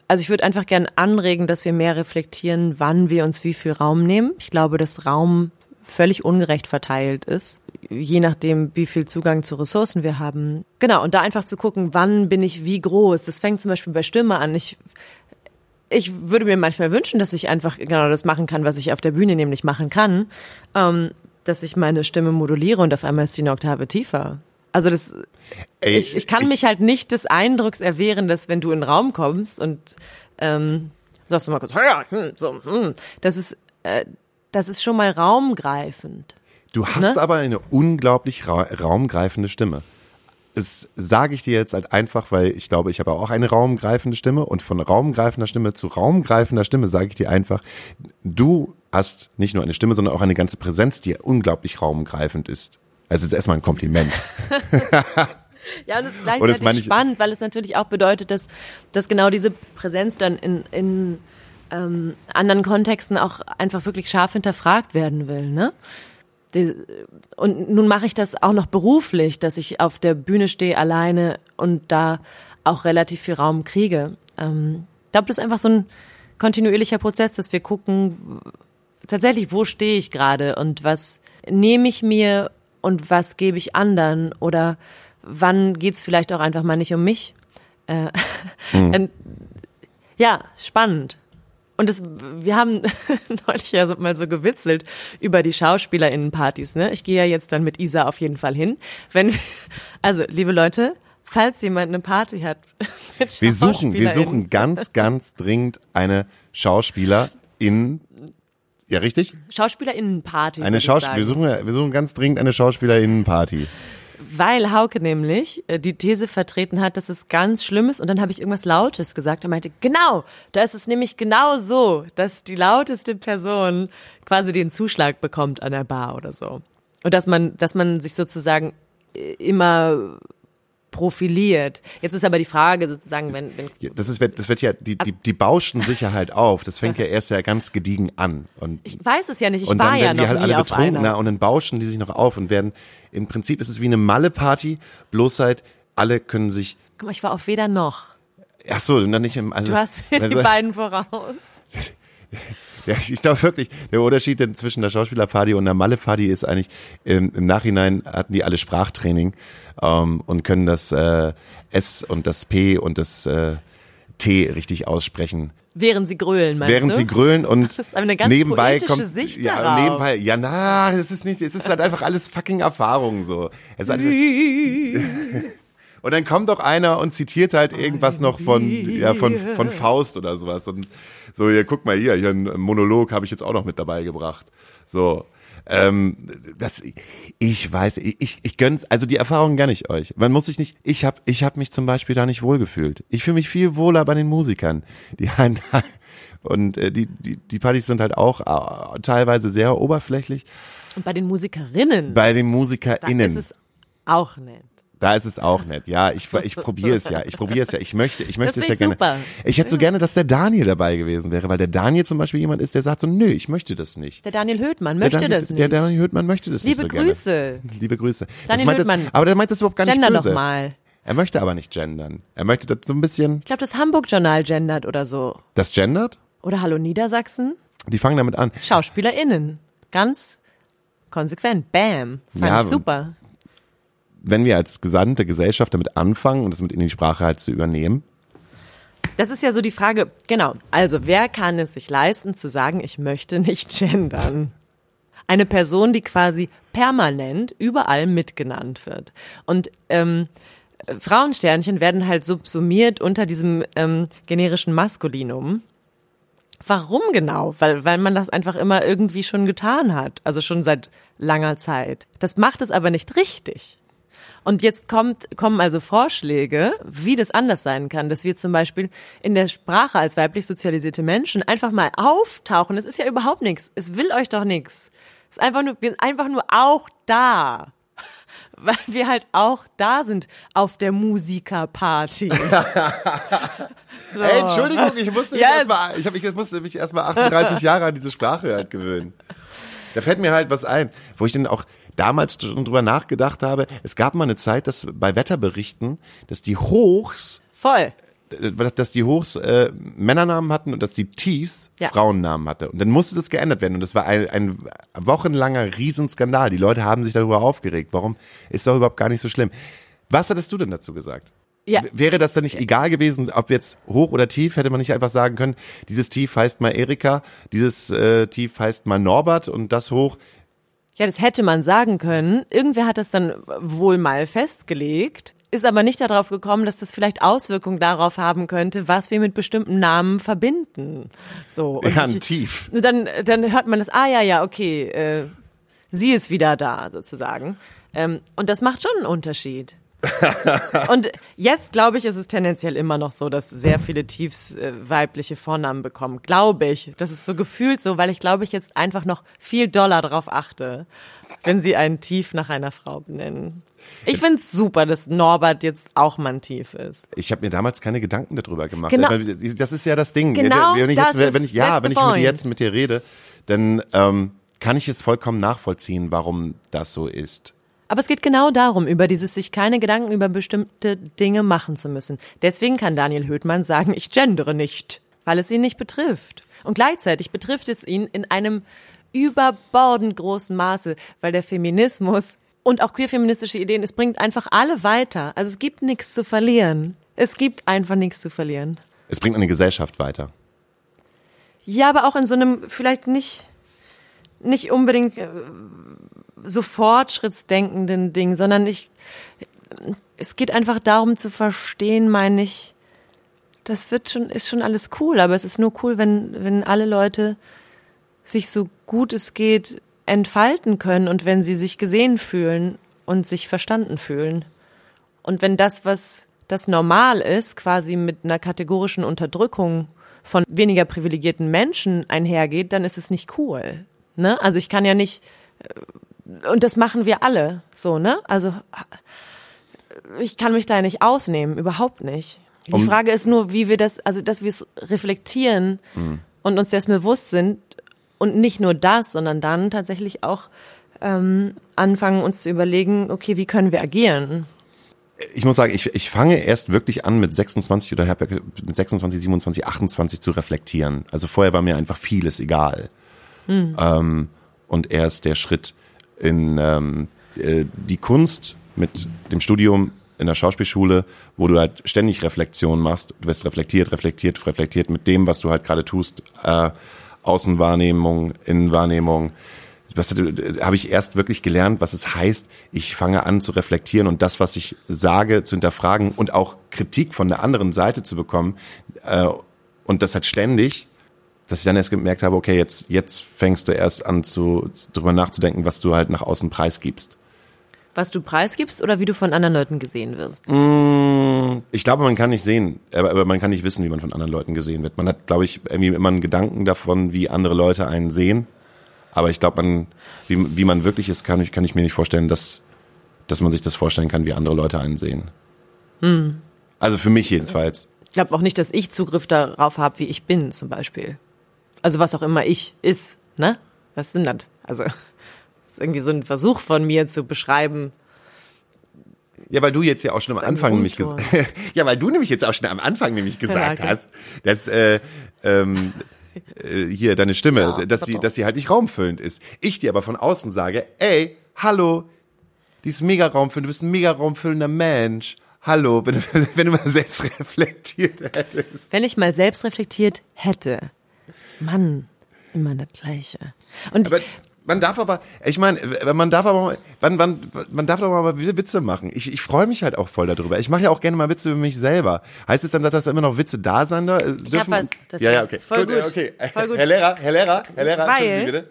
also ich würde einfach gern anregen, dass wir mehr reflektieren, wann wir uns wie viel Raum nehmen. Ich glaube, dass Raum völlig ungerecht verteilt ist, je nachdem, wie viel Zugang zu Ressourcen wir haben. Genau, und da einfach zu gucken, wann bin ich wie groß. Das fängt zum Beispiel bei Stimme an. Ich, ich würde mir manchmal wünschen, dass ich einfach genau das machen kann, was ich auf der Bühne nämlich machen kann, ähm, dass ich meine Stimme moduliere und auf einmal ist die eine Oktave tiefer. Also das, Ey, ich, ich kann mich halt nicht des Eindrucks erwehren, dass wenn du in den Raum kommst und ähm, sagst du mal kurz, ja, hm, so, hm, das ist, äh, das ist schon mal raumgreifend. Du hast Ne? aber eine unglaublich ra raumgreifende Stimme. Das sage ich dir jetzt halt einfach, weil ich glaube, ich habe auch eine raumgreifende Stimme und von raumgreifender Stimme zu raumgreifender Stimme sage ich dir einfach, du hast nicht nur eine Stimme, sondern auch eine ganze Präsenz, die unglaublich raumgreifend ist. Also das ist erstmal ein Kompliment. Ja, und es ist Und das gleichzeitig ich- spannend, weil es natürlich auch bedeutet, dass, dass genau diese Präsenz dann in, in ähm, anderen Kontexten auch einfach wirklich scharf hinterfragt werden will, ne? Und nun mache ich das auch noch beruflich, dass ich auf der Bühne stehe alleine und da auch relativ viel Raum kriege. Ähm, ich glaube, das ist einfach so ein kontinuierlicher Prozess, dass wir gucken, tatsächlich, wo stehe ich gerade und was nehme ich mir und was gebe ich anderen oder wann geht's vielleicht auch einfach mal nicht um mich. Äh, und, ja, spannend. Und das, wir haben neulich ja mal so gewitzelt über die SchauspielerInnenpartys, ne? Ich gehe ja jetzt dann mit Isa auf jeden Fall hin. Wenn, wir- also, liebe Leute, falls jemand eine Party hat mit Wir suchen, wir suchen ganz, ganz dringend eine Schauspielerin. Ja, richtig? SchauspielerInnenparty. Eine Schauspiel, wir suchen, wir suchen ganz dringend eine Schauspielerinnenparty. Weil Hauke nämlich äh, die These vertreten hat, dass es ganz schlimm ist und dann habe ich irgendwas Lautes gesagt. Er meinte, genau, da ist es nämlich genau so, dass die lauteste Person quasi den Zuschlag bekommt an der Bar oder so. Und dass man, dass man sich sozusagen äh, immer profiliert. Jetzt ist aber die Frage sozusagen, wenn, wenn Ja, Das ist, das wird ja, die, die, die bauschen sich ja halt auf. Das fängt ja erst ja ganz gediegen an. Und, ich weiß es ja nicht, ich und war dann ja werden noch die halt alle betrunkener und dann bauschen die sich noch auf und werden, im Prinzip ist es wie eine Malle-Party, bloß halt, alle können sich, Guck mal, ich war auf weder noch. ach so, dann nicht im, also, Du hast mir die also, beiden voraus. Ja, ich glaube wirklich, der Unterschied zwischen der Schauspielerparty und der Malle-Party ist eigentlich, im, im Nachhinein hatten die alle Sprachtraining ähm, und können das äh, S und das P und das äh, T richtig aussprechen. Während sie grölen, meinst Während du? sie grölen und Das ist eine ganz nebenbei kommt Sicht ja darauf. nebenbei ja na es ist nicht es ist halt einfach alles fucking Erfahrung so es ist einfach, und dann kommt doch einer und zitiert halt irgendwas noch von ja von von Faust oder sowas. Und so ja guck mal hier hier ein Monolog habe ich jetzt auch noch mit dabei gebracht. So ähm, das ich weiß ich ich gönn's also die Erfahrung gönn ich euch. Man muss sich nicht ich habe ich habe mich zum Beispiel da nicht wohlgefühlt. Ich fühle mich viel wohler bei den Musikern. Die einen und äh, die die die Partys sind halt auch äh, teilweise sehr oberflächlich. Und bei den Musikerinnen, bei den da MusikerInnen. ist es auch nett. Da ist es auch nett. Ja, ich, ich probiere es ja. Ich probiere es ja. Ich möchte, ich möchte Das es ja gerne. ich super. Ich hätte so gerne, dass der Daniel dabei gewesen wäre, weil der Daniel zum Beispiel jemand ist, der sagt so, nö, ich möchte das nicht. Der Daniel Höhtmann möchte Daniel, das nicht. Der Daniel Hüttmann möchte das Liebe nicht so Grüße. gerne. Liebe Grüße. Das Daniel meint Hüttmann. Das, aber der meint das überhaupt gar nicht Gender böse. doch mal. Er möchte aber nicht gendern. Er möchte das so ein bisschen, Ich glaube, das Hamburg-Journal gendert oder so. das gendert? Oder Hallo Niedersachsen? Die fangen damit an. SchauspielerInnen. Ganz konsequent. Bam. Fand Ja, ich super. Wenn wir als gesamte Gesellschaft damit anfangen und das mit in die Sprache halt zu übernehmen, Das ist ja so die Frage, genau. Also, wer kann es sich leisten zu sagen, ich möchte nicht gendern? Eine Person, die quasi permanent überall mitgenannt wird. Und ähm, Frauensternchen werden halt subsumiert unter diesem ähm, generischen Maskulinum. Warum genau? Weil, weil man das einfach immer irgendwie schon getan hat. Also schon seit langer Zeit. Das macht es aber nicht richtig. Und jetzt kommt, kommen also Vorschläge, wie das anders sein kann, dass wir zum Beispiel in der Sprache als weiblich sozialisierte Menschen einfach mal auftauchen. Es ist ja überhaupt nichts. Es will euch doch nichts. Es ist einfach nur, wir sind einfach nur auch da. Weil wir halt auch da sind auf der Musikerparty. So. Ey, Entschuldigung, ich musste mich Yes. erstmal, ich, hab, ich musste mich erstmal 38 Jahre an diese Sprache halt gewöhnen. Da fällt mir halt was ein, wo ich dann auch damals schon drüber nachgedacht habe. Es gab mal eine Zeit, dass bei Wetterberichten, dass die Hochs, Voll. äh, dass die Hochs äh, Männernamen hatten und dass die Tiefs Ja. Frauennamen hatte. Und dann musste das geändert werden. Und das war ein, ein wochenlanger Riesenskandal. Die Leute haben sich darüber aufgeregt. Warum ist doch überhaupt gar nicht so schlimm. Was hattest du denn dazu gesagt? Ja. Wäre das dann nicht egal gewesen, ob jetzt hoch oder tief, hätte man nicht einfach sagen können, dieses Tief heißt mal Erika, dieses äh, Tief heißt mal Norbert und das hoch. Ja, das hätte man sagen können. Irgendwer hat das dann wohl mal festgelegt, ist aber nicht darauf gekommen, dass das vielleicht Auswirkungen darauf haben könnte, was wir mit bestimmten Namen verbinden. So. Und Ja, ich- Tief. Dann, dann hört man das, ah ja, ja, okay, äh, sie ist wieder da, sozusagen. Ähm, und das macht schon einen Unterschied. und jetzt glaube ich, ist es tendenziell immer noch so, dass sehr viele Tiefs äh, weibliche Vornamen bekommen. Glaube ich. Das ist so gefühlt so, weil ich glaube ich jetzt einfach noch viel doller darauf achte, wenn sie einen Tief nach einer Frau benennen. Ich finde es super, dass Norbert jetzt auch mal ein Tief ist. Ich habe mir damals keine Gedanken darüber gemacht. Genau. Das ist ja das Ding. Genau wenn ich das jetzt, wenn ist- ich, ja, wenn ich mit dir jetzt mit dir rede, dann ähm, kann ich es vollkommen nachvollziehen, warum das so ist. Aber es geht genau darum, über dieses sich keine Gedanken über bestimmte Dinge machen zu müssen. Deswegen kann Daniel Höhtmann sagen, ich gendere nicht, weil es ihn nicht betrifft. Und gleichzeitig betrifft es ihn in einem überbordend großen Maße, weil der Feminismus und auch queerfeministische Ideen, es bringt einfach alle weiter. Also es gibt nichts zu verlieren. Es gibt einfach nichts zu verlieren. Es bringt eine Gesellschaft weiter. Ja, aber auch in so einem vielleicht nicht, nicht unbedingt äh, so fortschrittsdenkenden Ding, sondern ich, es geht einfach darum zu verstehen, meine ich, das wird schon, ist schon alles cool, aber es ist nur cool, wenn, wenn alle Leute sich so gut es geht entfalten können und wenn sie sich gesehen fühlen und sich verstanden fühlen. Und wenn das, was das normal ist, quasi mit einer kategorischen Unterdrückung von weniger privilegierten Menschen einhergeht, dann ist es nicht cool. Ne? Also ich kann ja nicht, äh, und das machen wir alle so, ne? Also ich kann mich da nicht ausnehmen, überhaupt nicht. Die Um- Frage ist nur, wie wir das, also dass wir es reflektieren und uns dessen bewusst sind und nicht nur das, sondern dann tatsächlich auch ähm, anfangen, uns zu überlegen, okay, wie können wir agieren? ich muss sagen, ich, ich fange erst wirklich an mit 26 oder mit 26, 27, 28 zu reflektieren. Also vorher war mir einfach vieles egal. Ähm, und erst der Schritt in ähm, äh, die Kunst mit dem Studium in der Schauspielschule, wo du halt ständig Reflexion machst. Du wirst reflektiert, reflektiert, reflektiert mit dem, was du halt gerade tust. Äh, Außenwahrnehmung, Innenwahrnehmung. Das äh, habe ich erst wirklich gelernt, was es heißt. Ich fange an zu reflektieren und das, was ich sage, zu hinterfragen und auch Kritik von der anderen Seite zu bekommen. Äh, und das halt ständig, dass ich dann erst gemerkt habe, okay, jetzt, jetzt fängst du erst an zu, drüber nachzudenken, was du halt nach außen preisgibst. Was du preisgibst oder wie du von anderen Leuten gesehen wirst? Ich glaube, man kann nicht sehen, aber, aber man kann nicht wissen, wie man von anderen Leuten gesehen wird. Man hat, glaube ich, irgendwie immer einen Gedanken davon, wie andere Leute einen sehen. Aber ich glaube, man, wie, wie man wirklich ist, kann ich, kann ich mir nicht vorstellen, dass, dass man sich das vorstellen kann, wie andere Leute einen sehen. Also für mich jedenfalls. Ich glaube auch nicht, dass ich Zugriff darauf habe, wie ich bin, zum Beispiel. Also was auch immer ich ist, ne? Was sind das? Also das ist irgendwie so ein Versuch von mir zu beschreiben. Ja, weil du jetzt ja auch schon am Anfang nämlich gesagt, ja, weil du nämlich jetzt auch schon am Anfang nämlich gesagt okay. hast, dass äh, ähm, äh, hier deine Stimme, Ja, dass sie, dass sie halt nicht raumfüllend ist. Ich dir aber von außen sage, ey, hallo, die ist mega raumfüllend, du bist ein mega raumfüllender Mensch. Hallo, wenn du, wenn du mal selbst reflektiert hättest. Wenn ich mal selbst reflektiert hätte, Mann, immer das Gleiche. Und Aber man darf aber, ich meine, man darf aber, man, man, man darf doch mal Witze machen. Ich, ich freue mich halt auch voll darüber. Ich mache ja auch gerne mal Witze über mich selber. Heißt es dann, dass da immer noch Witze da sein da- dürfen? hab was. Ja, ja, okay. Voll gut. Okay. Voll gut. Herr Lehrer, Herr Lehrer, Herr Lehrer, Weil- Sie bitte.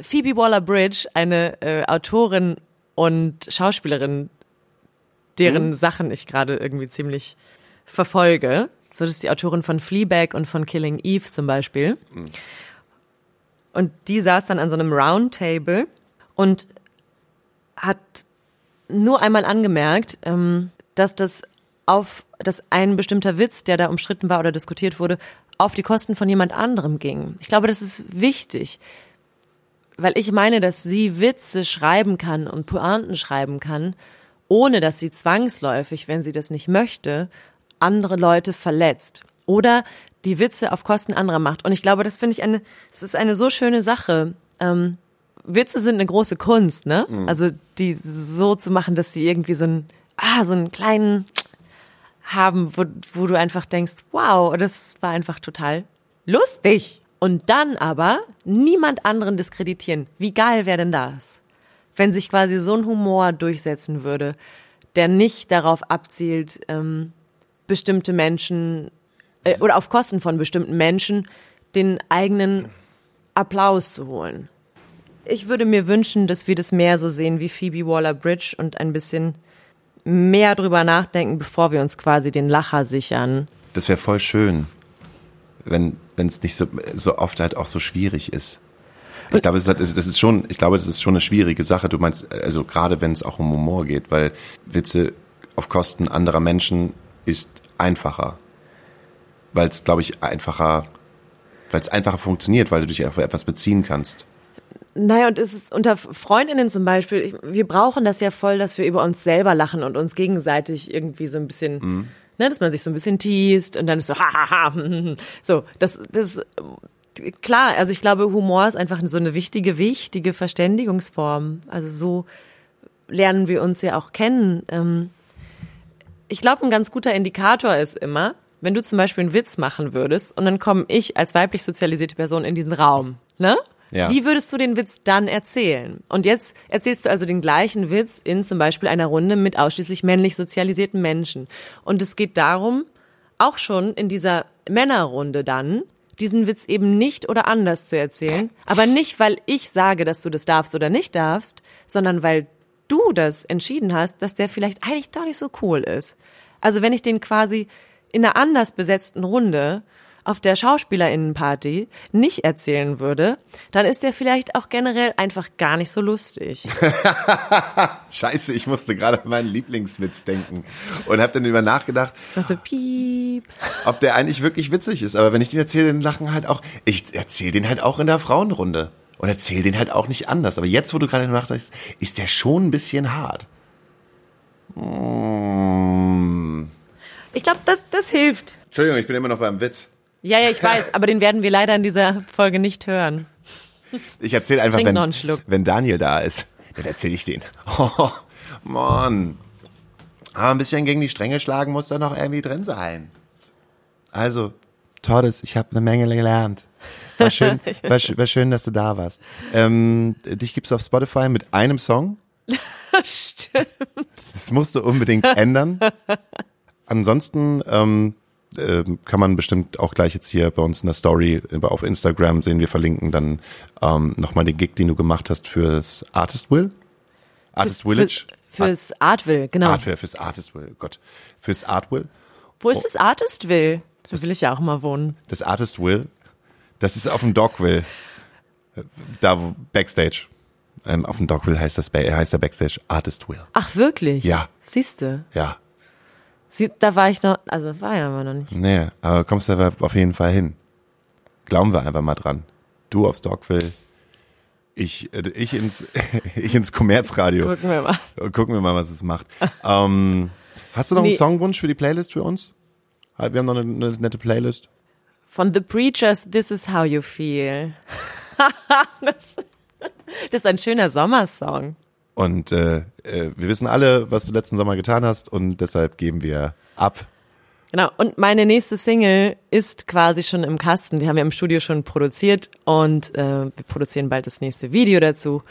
Phoebe Waller-Bridge, eine äh, Autorin und Schauspielerin, deren Sachen ich gerade irgendwie ziemlich verfolge. So, das ist die Autorin von Fleabag und von Killing Eve zum Beispiel. Und die saß dann an so einem Roundtable und hat nur einmal angemerkt, ähm, dass das auf, dass ein bestimmter Witz, der da umstritten war oder diskutiert wurde, auf die Kosten von jemand anderem ging. Ich glaube, das ist wichtig weil ich meine, dass sie Witze schreiben kann und Pointen schreiben kann, ohne dass sie zwangsläufig, wenn sie das nicht möchte, andere Leute verletzt oder die Witze auf Kosten anderer macht. Und ich glaube, das finde ich eine, es ist eine so schöne Sache. Ähm, Witze sind eine große Kunst, ne? Also die so zu machen, dass sie irgendwie so einen, ah, so einen kleinen haben, wo, wo du einfach denkst, wow, das war einfach total lustig. Und dann aber niemand anderen diskreditieren. Wie geil wäre denn das? Wenn sich quasi so ein Humor durchsetzen würde, der nicht darauf abzielt, ähm, bestimmte Menschen äh, oder auf Kosten von bestimmten Menschen den eigenen Applaus zu holen. Ich würde mir wünschen, dass wir das mehr so sehen wie Phoebe Waller-Bridge und ein bisschen mehr drüber nachdenken, bevor wir uns quasi den Lacher sichern. Das wäre voll schön, wenn es nicht so so oft halt auch so schwierig ist. Ich glaube, es ist, das ist schon, ich glaube, das ist schon eine schwierige Sache. Du meinst, also gerade wenn es auch um Humor geht, weil Witze auf Kosten anderer Menschen ist einfacher, weil es, glaube ich, einfacher, weil es einfacher funktioniert, weil du dich auf etwas beziehen kannst. Naja, und es ist unter Freundinnen zum Beispiel, ich, wir brauchen das ja voll, dass wir über uns selber lachen und uns gegenseitig irgendwie so ein bisschen, ne, dass man sich so ein bisschen teast und dann ist so, hahaha, so, das, das, klar, also ich glaube, Humor ist einfach so eine wichtige, wichtige Verständigungsform. Also so lernen wir uns ja auch kennen. Ähm, ich glaube, ein ganz guter Indikator ist immer, wenn du zum Beispiel einen Witz machen würdest und dann komme ich als weiblich sozialisierte Person in diesen Raum, ne? Ja. Wie würdest du den Witz dann erzählen? Und jetzt erzählst du also den gleichen Witz in zum Beispiel einer Runde mit ausschließlich männlich sozialisierten Menschen. Und es geht darum, auch schon in dieser Männerrunde dann, diesen Witz eben nicht oder anders zu erzählen. Aber nicht, weil ich sage, dass du das darfst oder nicht darfst, sondern weil du das entschieden hast, dass der vielleicht eigentlich doch nicht so cool ist. Also wenn ich den quasi in einer anders besetzten Runde auf der Schauspielerinnenparty nicht erzählen würde, dann ist der vielleicht auch generell einfach gar nicht so lustig. Scheiße, ich musste gerade an meinen Lieblingswitz denken und habe dann über nachgedacht, Also piep. ob der eigentlich wirklich witzig ist. Aber wenn ich den erzähle, dann lachen halt auch. Ich erzähle den halt auch in der Frauenrunde und erzähle den halt auch nicht anders. Aber jetzt, wo du gerade nachdenkst, ist der schon ein bisschen hart. Mm. Ich glaube, das, das hilft. Entschuldigung, ich bin immer noch beim Witz. Ja, ja, ich weiß, aber den werden wir leider in dieser Folge nicht hören. Ich erzähle einfach, Trink wenn, noch einen Schluck. wenn Daniel da ist, dann erzähle ich den. Oh, Mann. Aber ein bisschen gegen die Stränge schlagen muss da noch irgendwie drin sein. Also, Tordes, ich habe eine Menge gelernt. War schön, war, war schön, dass du da warst. Ähm, dich gibt's auf Spotify mit einem Song. Stimmt. Das musst du unbedingt ändern. Ansonsten ähm, ähm, kann man bestimmt auch gleich jetzt hier bei uns in der Story äh, auf Instagram sehen, wir verlinken dann ähm, nochmal den Gig, den du gemacht hast fürs Artist Will. Artist Village. Für, fürs Artville, genau. Art, für, fürs Artist Will, Gott. Fürs Art Will. Wo ist das Artistville? Da will ich ja auch mal wohnen. Das Artist Will, das ist auf dem Dogville. Äh, Da wo, Backstage. Ähm, auf dem Dogville heißt das Ba- heißt der Backstage Artist Will. Ach, wirklich? Ja. Siehste. Ja. Sie, da war ich noch, also war ja aber noch nicht. Nee, aber kommst du aber auf jeden Fall hin. Glauben wir einfach mal dran. Du aufs Dogville, ich, äh, ich ins, ich ins Kommerzradio. Gucken wir mal. Gucken wir mal, was es macht. ähm, hast du noch Nee. einen Songwunsch für die Playlist für uns? Wir haben noch eine, eine nette Playlist. Von The Preachers, This is How You Feel. das, das ist ein schöner Sommersong. Und äh, äh, wir wissen alle, was du letzten Sommer getan hast und deshalb geben wir ab. Genau. Und meine nächste Single ist quasi schon im Kasten. Die haben wir im Studio schon produziert und äh, wir produzieren bald das nächste Video dazu.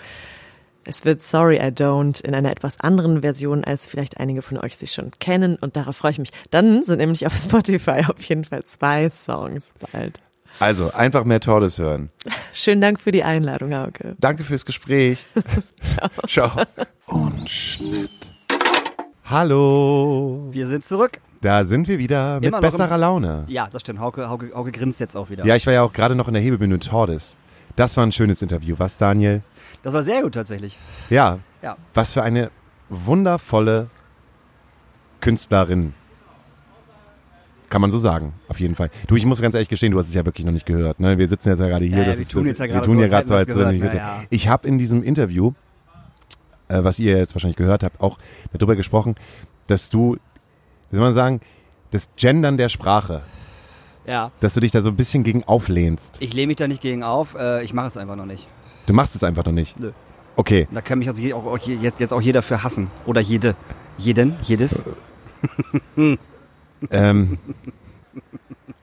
Es wird Sorry I Don't in einer etwas anderen Version, als vielleicht einige von euch sie schon kennen. Und darauf freue ich mich. Dann sind nämlich auf Spotify auf jeden Fall zwei Songs bald. Also einfach mehr Tordes hören. Schönen Dank für die Einladung, Hauke. Danke fürs Gespräch. Ciao. Ciao. und Schnitt. Hallo. Wir sind zurück. Da sind wir wieder mit im- besserer Laune. Ja, das stimmt. Hauke, Hauke, Hauke grinst jetzt auch wieder. Ja, ich war ja auch gerade noch in der Hebebühne Tordes. Das war ein schönes Interview, was Daniel? Das war sehr gut tatsächlich. Ja, Ja. was für eine wundervolle Künstlerin. Kann man so sagen, auf jeden Fall. Du, ich muss ganz ehrlich gestehen, du hast es ja wirklich noch nicht gehört. Ne? Wir sitzen jetzt ja gerade hier. Ja, ja, wir tun das, jetzt ja gerade so, als so, als Na ja. Ich habe in diesem Interview, äh, was ihr jetzt wahrscheinlich gehört habt, auch darüber gesprochen, dass du, wie soll man sagen, das Gendern der Sprache, Ja. dass du dich da so ein bisschen gegen auflehnst. Ich lehne mich da nicht gegen auf. Äh, ich mache es einfach noch nicht. Du machst es einfach noch nicht. Nö. Okay. Da kann mich also auch, auch je- jetzt auch jeder für hassen. Oder jede. Jeden, jedes. Ähm,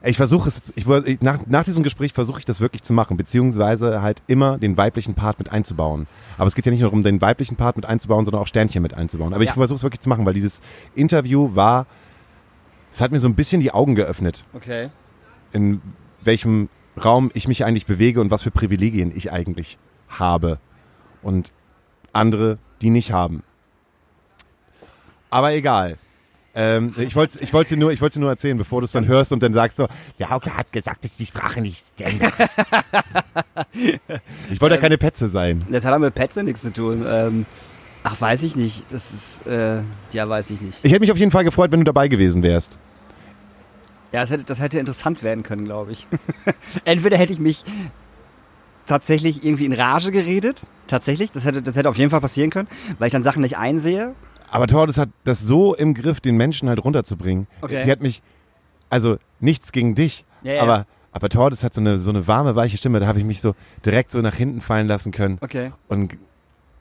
ich versuche es, jetzt- ich, ich, nach, nach diesem Gespräch versuche ich das wirklich zu machen, beziehungsweise halt immer den weiblichen Part mit einzubauen. Aber es geht ja nicht nur darum, den weiblichen Part mit einzubauen, sondern auch Sternchen mit einzubauen. Aber ich Ja. versuche es wirklich zu machen, weil dieses Interview war, es hat mir so ein bisschen die Augen geöffnet, Okay. in welchem Raum ich mich eigentlich bewege und was für Privilegien ich eigentlich habe. Und andere, die nicht haben. Aber egal. Ähm, ich wollte ich wollte nur, ich wollte dir nur erzählen, bevor du es dann hörst und dann sagst so, der Hauke hat gesagt, dass die Sprache nicht gendert. ich wollte ja keine Petze sein. Das hat aber mit Pets ja nichts zu tun. Ähm, ach, weiß ich nicht. Das ist, äh, ja, weiß ich nicht. Ich hätte mich auf jeden Fall gefreut, wenn du dabei gewesen wärst. Ja, das hätte, das hätte interessant werden können, glaube ich. Entweder hätte ich mich tatsächlich irgendwie in Rage geredet. Tatsächlich. Das hätte, das hätte auf jeden Fall passieren können, weil ich dann Sachen nicht einsehe. Aber Tordes hat das so im Griff, den Menschen halt runterzubringen. Okay. Die hat mich, also nichts gegen dich, Ja, ja. aber aber Tordes hat so eine so eine warme weiche Stimme. Da habe ich mich so direkt so nach hinten fallen lassen können. Okay. Und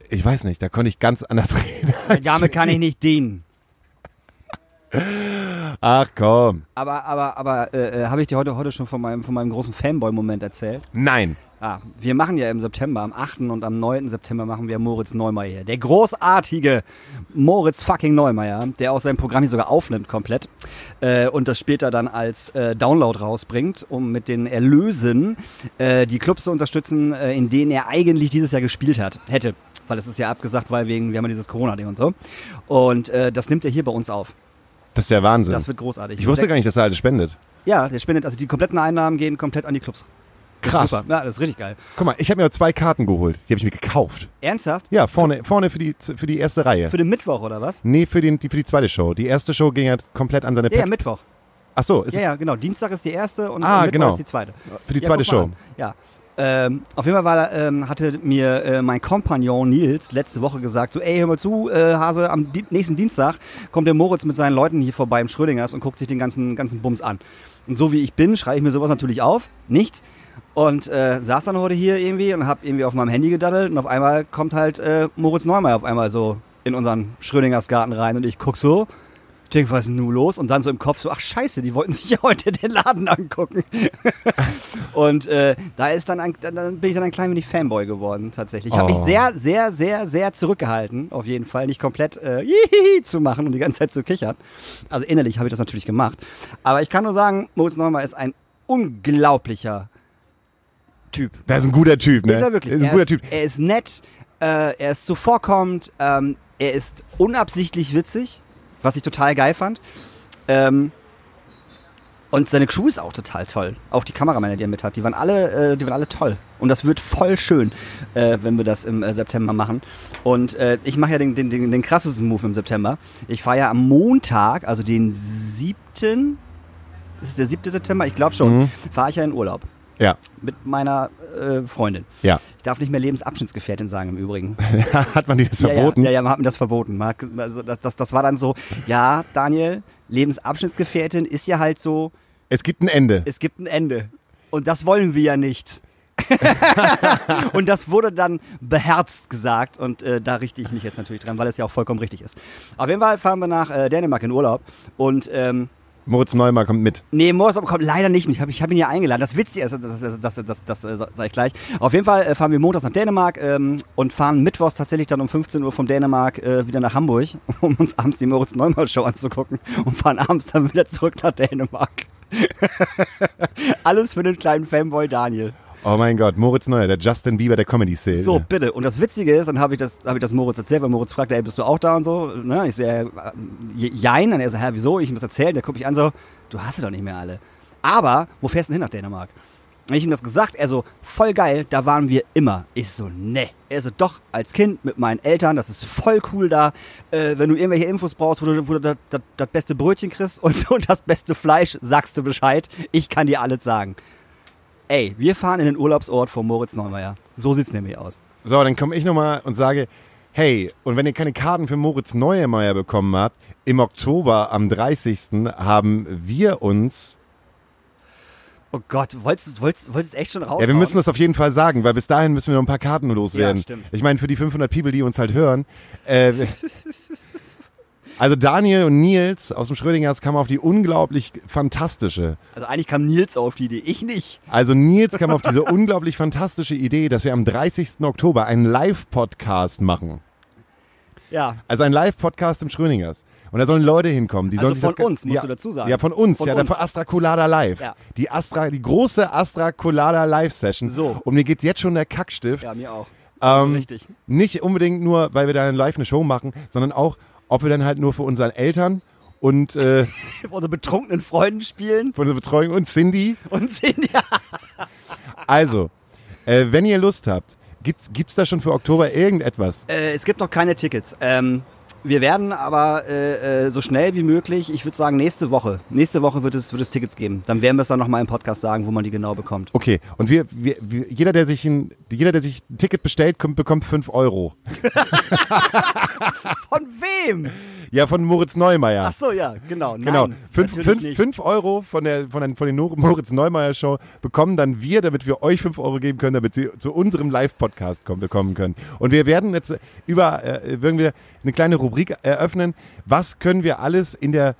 ich weiß nicht, da konnte ich ganz anders reden. Damit kann ich nicht dienen. Ach komm. Aber, aber, aber äh, äh, habe ich dir heute, heute schon von meinem, von meinem großen Fanboy-Moment erzählt? Nein. Ah, wir machen ja im September, am 8. und am 9. September machen wir Moritz Neumeier hier. Der großartige Moritz fucking Neumeier, der auch sein Programm hier sogar aufnimmt komplett äh, und das später dann als äh, Download rausbringt, um mit den Erlösen äh, die Clubs zu unterstützen, äh, in denen er eigentlich dieses Jahr gespielt hat, hätte. Weil es ist ja abgesagt, weil wegen, wir haben ja dieses Corona-Ding und so. Und äh, das nimmt er hier bei uns auf. Das ist ja Wahnsinn. Das wird großartig. ich wusste gar nicht, dass er alles spendet. Ja, der spendet, also die kompletten Einnahmen gehen komplett an die Clubs. Krass. Super. Ja, das ist richtig geil. Guck mal, ich habe mir zwei Karten geholt. Die habe ich mir gekauft. Ernsthaft? Ja, vorne, vorne für die, für die erste Reihe. Für den Mittwoch oder was? nee, für, den, die, für die zweite Show. Die erste Show ging ja komplett an seine Ja, ja, Pat- Mittwoch. Ach so, ist Ja, ja, genau. Dienstag ist die erste und Ah, Mittwoch genau. ist die zweite. für die ja, zweite Show. an. Ja. Ähm, auf jeden Fall war, ähm, hatte mir äh, mein Kompagnon Nils letzte Woche gesagt, so ey, hör mal zu, äh, Hase, am di nächsten Dienstag kommt der Moritz mit seinen Leuten hier vorbei im Schrödingers und guckt sich den ganzen, ganzen Bums an. Und so wie ich bin, schreibe ich mir sowas natürlich auf, nicht? Und äh, saß dann heute hier irgendwie und hab irgendwie auf meinem Handy gedaddelt und auf einmal kommt halt äh, Moritz Neumeier auf einmal so in unseren Schrödingers Garten rein und ich guck so, denk, was ist denn nun los? Und dann so im Kopf so, ach scheiße, die wollten sich ja heute den Laden angucken. und äh, da ist dann, ein, dann bin ich dann ein klein wenig Fanboy geworden tatsächlich. Ich habe Oh. mich sehr, sehr, sehr, sehr zurückgehalten, auf jeden Fall, nicht komplett äh, zu machen und die ganze Zeit zu kichern. Also innerlich habe ich das natürlich gemacht. Aber ich kann nur sagen, Moritz Neumann ist ein unglaublicher Typ. Der ist ein guter Typ, ne? Ist er wirklich. Ist ein er guter ist, Typ. Er ist nett, äh, er ist zuvorkommend, ähm, er ist unabsichtlich witzig, was ich total geil fand. Ähm, und seine Crew ist auch total toll. Auch die Kameramänner, die er mit hat, die waren alle, äh, die waren alle toll. Und das wird voll schön, äh, wenn wir das im äh, September machen. Und äh, ich mache ja den, den, den, den krassesten Move im September. Ich fahre ja am Montag, also den siebten, ist es der siebte September? Ich glaube schon, Mhm. fahre ich ja in Urlaub Ja, mit meiner äh, Freundin. ja. Ich darf nicht mehr Lebensabschnittsgefährtin sagen im Übrigen. Hat man dir das Ja, verboten? Ja, ja, man hat mir das verboten. Hat, also das, das, das war dann so, ja, Daniel, Lebensabschnittsgefährtin ist ja halt so, Es gibt ein Ende. es gibt ein Ende. Und das wollen wir ja nicht. und das wurde dann beherzt gesagt und äh, da richte ich mich jetzt natürlich dran, weil es ja auch vollkommen richtig ist. Auf jeden Fall fahren wir nach äh, Dänemark in Urlaub und ähm, Moritz Neumann kommt mit. Nee, Moritz kommt leider nicht mit. Ich habe hab ihn ja eingeladen. Das Witzige ist, das, das, das, das, das, sage ich gleich. Auf jeden Fall äh, fahren wir montags nach Dänemark ähm, und fahren mittwochs tatsächlich dann um 15 Uhr von Dänemark äh, wieder nach Hamburg, um uns abends die Moritz Neumann Show anzugucken und fahren abends dann wieder zurück nach Dänemark. Alles für den kleinen Fanboy Daniel. Oh mein Gott, Moritz Neuer, der Justin Bieber der Comedy-Szene. So, bitte. Und das Witzige ist, dann habe ich, das hab ich das Moritz erzählt, weil Moritz fragte, ey, bist du auch da und so? Ne? Ich ja, äh, jein. Und er so, hä, wieso? Ich ihm das erzählt. Der guckt mich an so, du hast sie doch nicht mehr alle. Aber, wo fährst du denn hin nach Dänemark? Und ich ihm das gesagt, er so, voll geil, da waren wir immer. Ich so, ne. Er so, doch, als Kind mit meinen Eltern, das ist voll cool da. Äh, wenn du irgendwelche Infos brauchst, wo du, wo du das, das, das beste Brötchen kriegst und, und das beste Fleisch, sagst du Bescheid. Ich kann dir alles sagen. Ey, wir fahren in den Urlaubsort von Moritz Neumeier. So sieht's nämlich aus. So, dann komme ich nochmal und sage, hey, und wenn ihr keine Karten für Moritz Neuemeier bekommen habt, im Oktober am 30. haben wir uns, Oh Gott, wolltest du wolltest, wolltest echt schon raus? ja, wir müssen das auf jeden Fall sagen, weil bis dahin müssen wir noch ein paar Karten loswerden. Ja, stimmt. Ich meine, für die 500 People, die uns halt hören, äh, also Daniel und Nils aus dem Schrödingers kamen auf die unglaublich fantastische, Also eigentlich kam Nils auf die Idee, ich nicht. also Nils kam auf diese unglaublich fantastische Idee, dass wir am 30. Oktober einen Live-Podcast machen. Ja. Also ein Live-Podcast im Schröningers. Und da sollen Leute hinkommen. Die Also sollen von uns, musst ja, du dazu sagen. Ja, von uns. Von ja, uns. von Astra Colada Live. Ja. Die, Astra, die große Astra Colada Live-Session. So. Und mir geht jetzt schon der Kackstift. Ja, mir auch. Ähm, richtig. Nicht unbedingt nur, weil wir da live eine Show machen, sondern auch, ob wir dann halt nur für unseren Eltern und äh, Unsere betrunkenen Freunden spielen für unsere Betreuung und Cindy. und ja. Also, äh, wenn ihr Lust habt, gibt's, gibt's da schon für Oktober irgendetwas? Äh, es gibt noch keine Tickets. Ähm, wir werden aber äh, äh, so schnell wie möglich, ich würde sagen nächste Woche, nächste Woche wird es, wird es Tickets geben. Dann werden wir es dann nochmal im Podcast sagen, wo man die genau bekommt. Okay, und wir, wir, wir, jeder, der sich ein, jeder, der sich ein Ticket bestellt, kommt, bekommt 5 Euro. Von wem? Ja, von Moritz Neumeier. Ach so, ja, genau. Nein, Genau, fünf, natürlich fünf, nicht. fünf Euro von der von, den, von den Moritz Neumeier Show bekommen dann wir, damit wir euch fünf Euro geben können, damit sie zu unserem Live-Podcast kommen, bekommen können. Und wir werden jetzt über, äh, werden wir eine kleine Rubrik eröffnen. Was können wir alles in der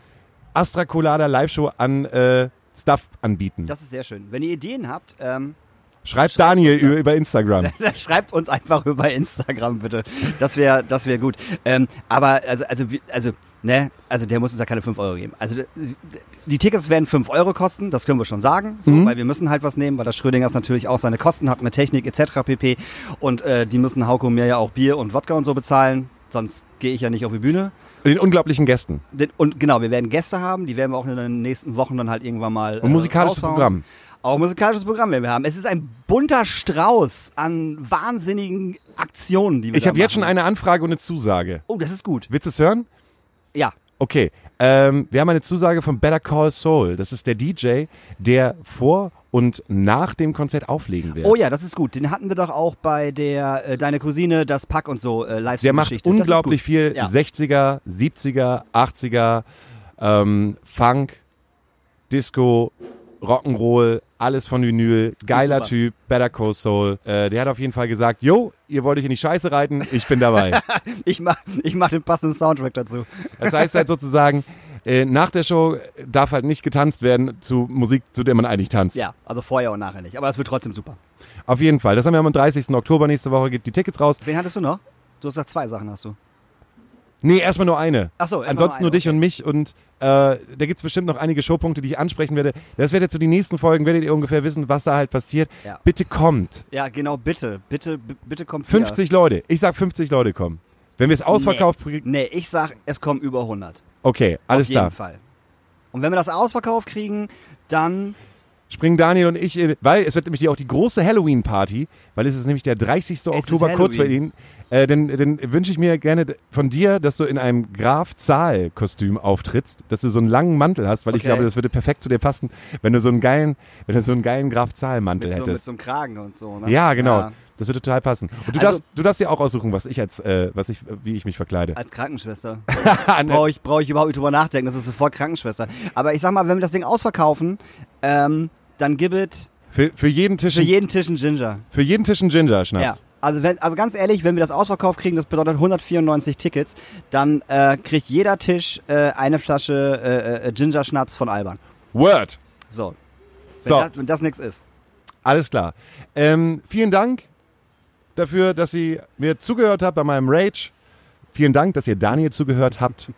Astra Colada Live-Show an äh, Stuff anbieten. Das ist sehr schön. Wenn ihr Ideen habt, ähm, Schreibt schreibt Daniel über, über Instagram. schreibt uns einfach über Instagram bitte. Das wäre das wäre gut. Ähm, aber also also also ne, also der muss uns ja keine 5 Euro geben. Also die Tickets werden 5 Euro kosten, das können wir schon sagen, so, Mhm. weil wir müssen halt was nehmen, weil das Schrödingers natürlich auch seine Kosten hat mit Technik etc. pp. Und äh, die müssen Hauke und mir ja auch Bier und Wodka und so bezahlen, sonst gehe ich ja nicht auf die Bühne. Den unglaublichen Gästen. Den- Und genau, wir werden Gäste haben, die werden wir auch in den nächsten Wochen dann halt irgendwann mal. Und musikalisches raushauen. Programm. Auch musikalisches Programm werden wir haben. Es ist ein bunter Strauß an wahnsinnigen Aktionen, die wir Ich habe jetzt schon eine Anfrage und eine Zusage. Oh, das ist gut. Willst du es hören? Ja. Okay. Ähm, wir haben eine Zusage von Better Call Soul. Das ist der DJ, der vor und nach dem Konzert auflegen wird. Oh ja, das ist gut. Den hatten wir doch auch bei der äh, Deine Cousine, das Pack und so äh, live Der macht unglaublich viel Ja. 60er, 70er, 80er, ähm, Funk, Disco, Rock'n'Roll, alles von Vinyl. Geiler. Typ, Better Call Soul. Äh, der hat auf jeden Fall gesagt, yo, ihr wollt euch in die Scheiße reiten, ich bin dabei. Ich mach, ich mach den passenden Soundtrack dazu. Das heißt halt sozusagen, äh, nach der Show darf halt nicht getanzt werden zu Musik, zu der man eigentlich tanzt. Ja, also vorher und nachher nicht. Aber das wird trotzdem super. Auf jeden Fall. Das haben wir am 30. Oktober nächste Woche, gibt die Tickets raus. Wen hattest du noch? Du hast gesagt, zwei Sachen hast du. Nee, erstmal nur eine. Ach so, erstmal Ansonsten nur nur eine, dich und mich und äh, da gibt's bestimmt noch einige Showpunkte, die ich ansprechen werde. Das werdet ihr zu den nächsten Folgen, werdet ihr ungefähr wissen, was da halt passiert. Ja. Bitte kommt. Ja, genau, bitte. Bitte, bitte kommt 50 Leute. Ich sag 50 Leute kommen. Wenn wir es ausverkauft nee. kriegen. nee, ich sag, es kommen über 100. Okay, alles Auf jeden klar. Fall. Und wenn wir das ausverkauft kriegen, dann Springen Daniel und ich, in, weil es wird nämlich auch die große Halloween-Party, weil es ist nämlich der 30. Oktober, kurz Halloween. Ihnen. Äh, denn dann wünsche ich mir gerne von dir, dass du in einem Graf-Zahl-Kostüm auftrittst, dass du so einen langen Mantel hast, weil ich Okay. glaube, das würde perfekt zu dir passen, wenn du so einen geilen, wenn du so einen geilen Graf-Zahl-Mantel mit so, mit hättest. so einem Kragen und so. Ne? ja, genau. Ja. Das würde total passen. Und du, Also- darfst, du darfst dir auch aussuchen, was ich als, äh, was ich, wie ich mich verkleide. Als Krankenschwester. Ah, ne. brauche ich, brauch ich überhaupt nicht drüber nachdenken. Das ist sofort Krankenschwester. Aber ich sag mal, wenn wir das Ding ausverkaufen, ähm, dann gibt es Für, für jeden Tisch, für ein- jeden Tisch einen Ginger. für jeden Tisch ein Ginger Ja. Also, wenn, also ganz ehrlich, wenn wir das ausverkauft kriegen, das bedeutet 194 Tickets, dann äh, kriegt jeder Tisch äh, eine Flasche äh, äh, Ginger Schnaps von Alban. Word. So. Wenn So. das, wenn das nichts ist. Alles klar. Ähm, vielen Dank dafür, dass ihr mir zugehört habt bei meinem Rage. Vielen Dank, dass ihr Daniel zugehört habt.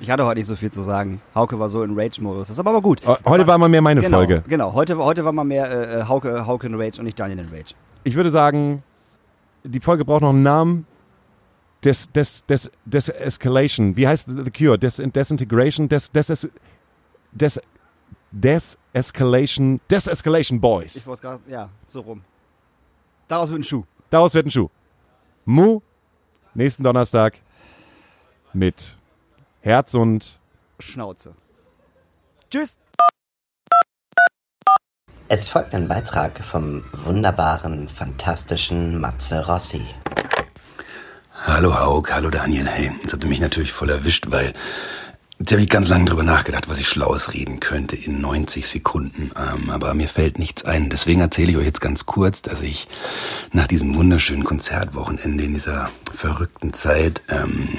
Ich hatte heute nicht so viel zu sagen. Hauke war so in Rage-Modus. Das ist aber, aber gut. Äh, Heute war mal mehr meine genau, Folge. Genau, heute, heute war mal mehr äh, äh, Hauke, Hauke in Rage und nicht Daniel in Rage. Ich würde sagen, die Folge braucht noch einen Namen. Des, des, des, des Escalation. Wie heißt The Cure? Des, Desintegration? Des, des, des, des, des Escalation. Des Escalation Ich Boys. wollte gerade, ja, so rum. Daraus wird ein Schuh. Daraus wird ein Schuh. Mu, nächsten Donnerstag mit Herz und Schnauze. Tschüss. Es folgt ein Beitrag vom wunderbaren, fantastischen Matze Rossi. Hallo Haug, hallo Daniel. Hey, jetzt habt ihr mich natürlich voll erwischt, weil jetzt habe ich ganz lange drüber nachgedacht, was ich Schlaues reden könnte in 90 Sekunden. Ähm, aber mir fällt nichts ein. Deswegen erzähle ich euch jetzt ganz kurz, dass ich nach diesem wunderschönen Konzertwochenende in dieser verrückten Zeit ähm,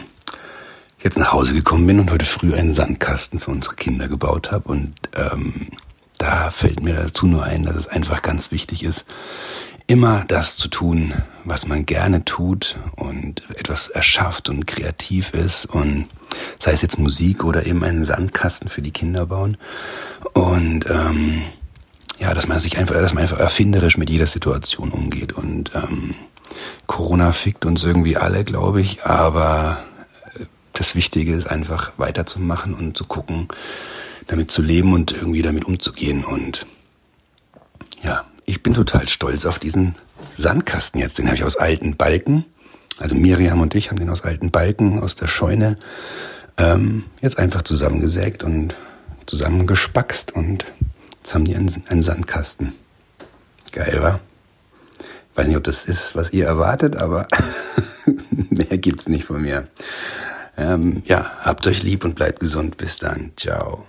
jetzt nach Hause gekommen bin und heute früh einen Sandkasten für unsere Kinder gebaut habe. Und ähm, da fällt mir dazu nur ein, dass es einfach ganz wichtig ist, immer das zu tun, was man gerne tut und etwas erschafft und kreativ ist und sei es jetzt Musik oder eben einen Sandkasten für die Kinder bauen. Und ähm, ja, dass man sich einfach, dass man einfach erfinderisch mit jeder Situation umgeht. Und ähm, Corona fickt uns irgendwie alle, glaube ich, aber äh, das Wichtige ist einfach weiterzumachen und zu gucken, damit zu leben und irgendwie damit umzugehen und ja, ich bin total stolz auf diesen Sandkasten jetzt. Den habe ich aus alten Balken. Also Miriam und ich haben den aus alten Balken aus der Scheune ähm, jetzt einfach zusammengesägt und zusammengespackst und jetzt haben die einen, einen Sandkasten. Geil, wa? Weiß nicht, ob das ist, was ihr erwartet, aber mehr gibt's nicht von mir. Ähm, ja, habt euch lieb und bleibt gesund. Bis dann. Ciao.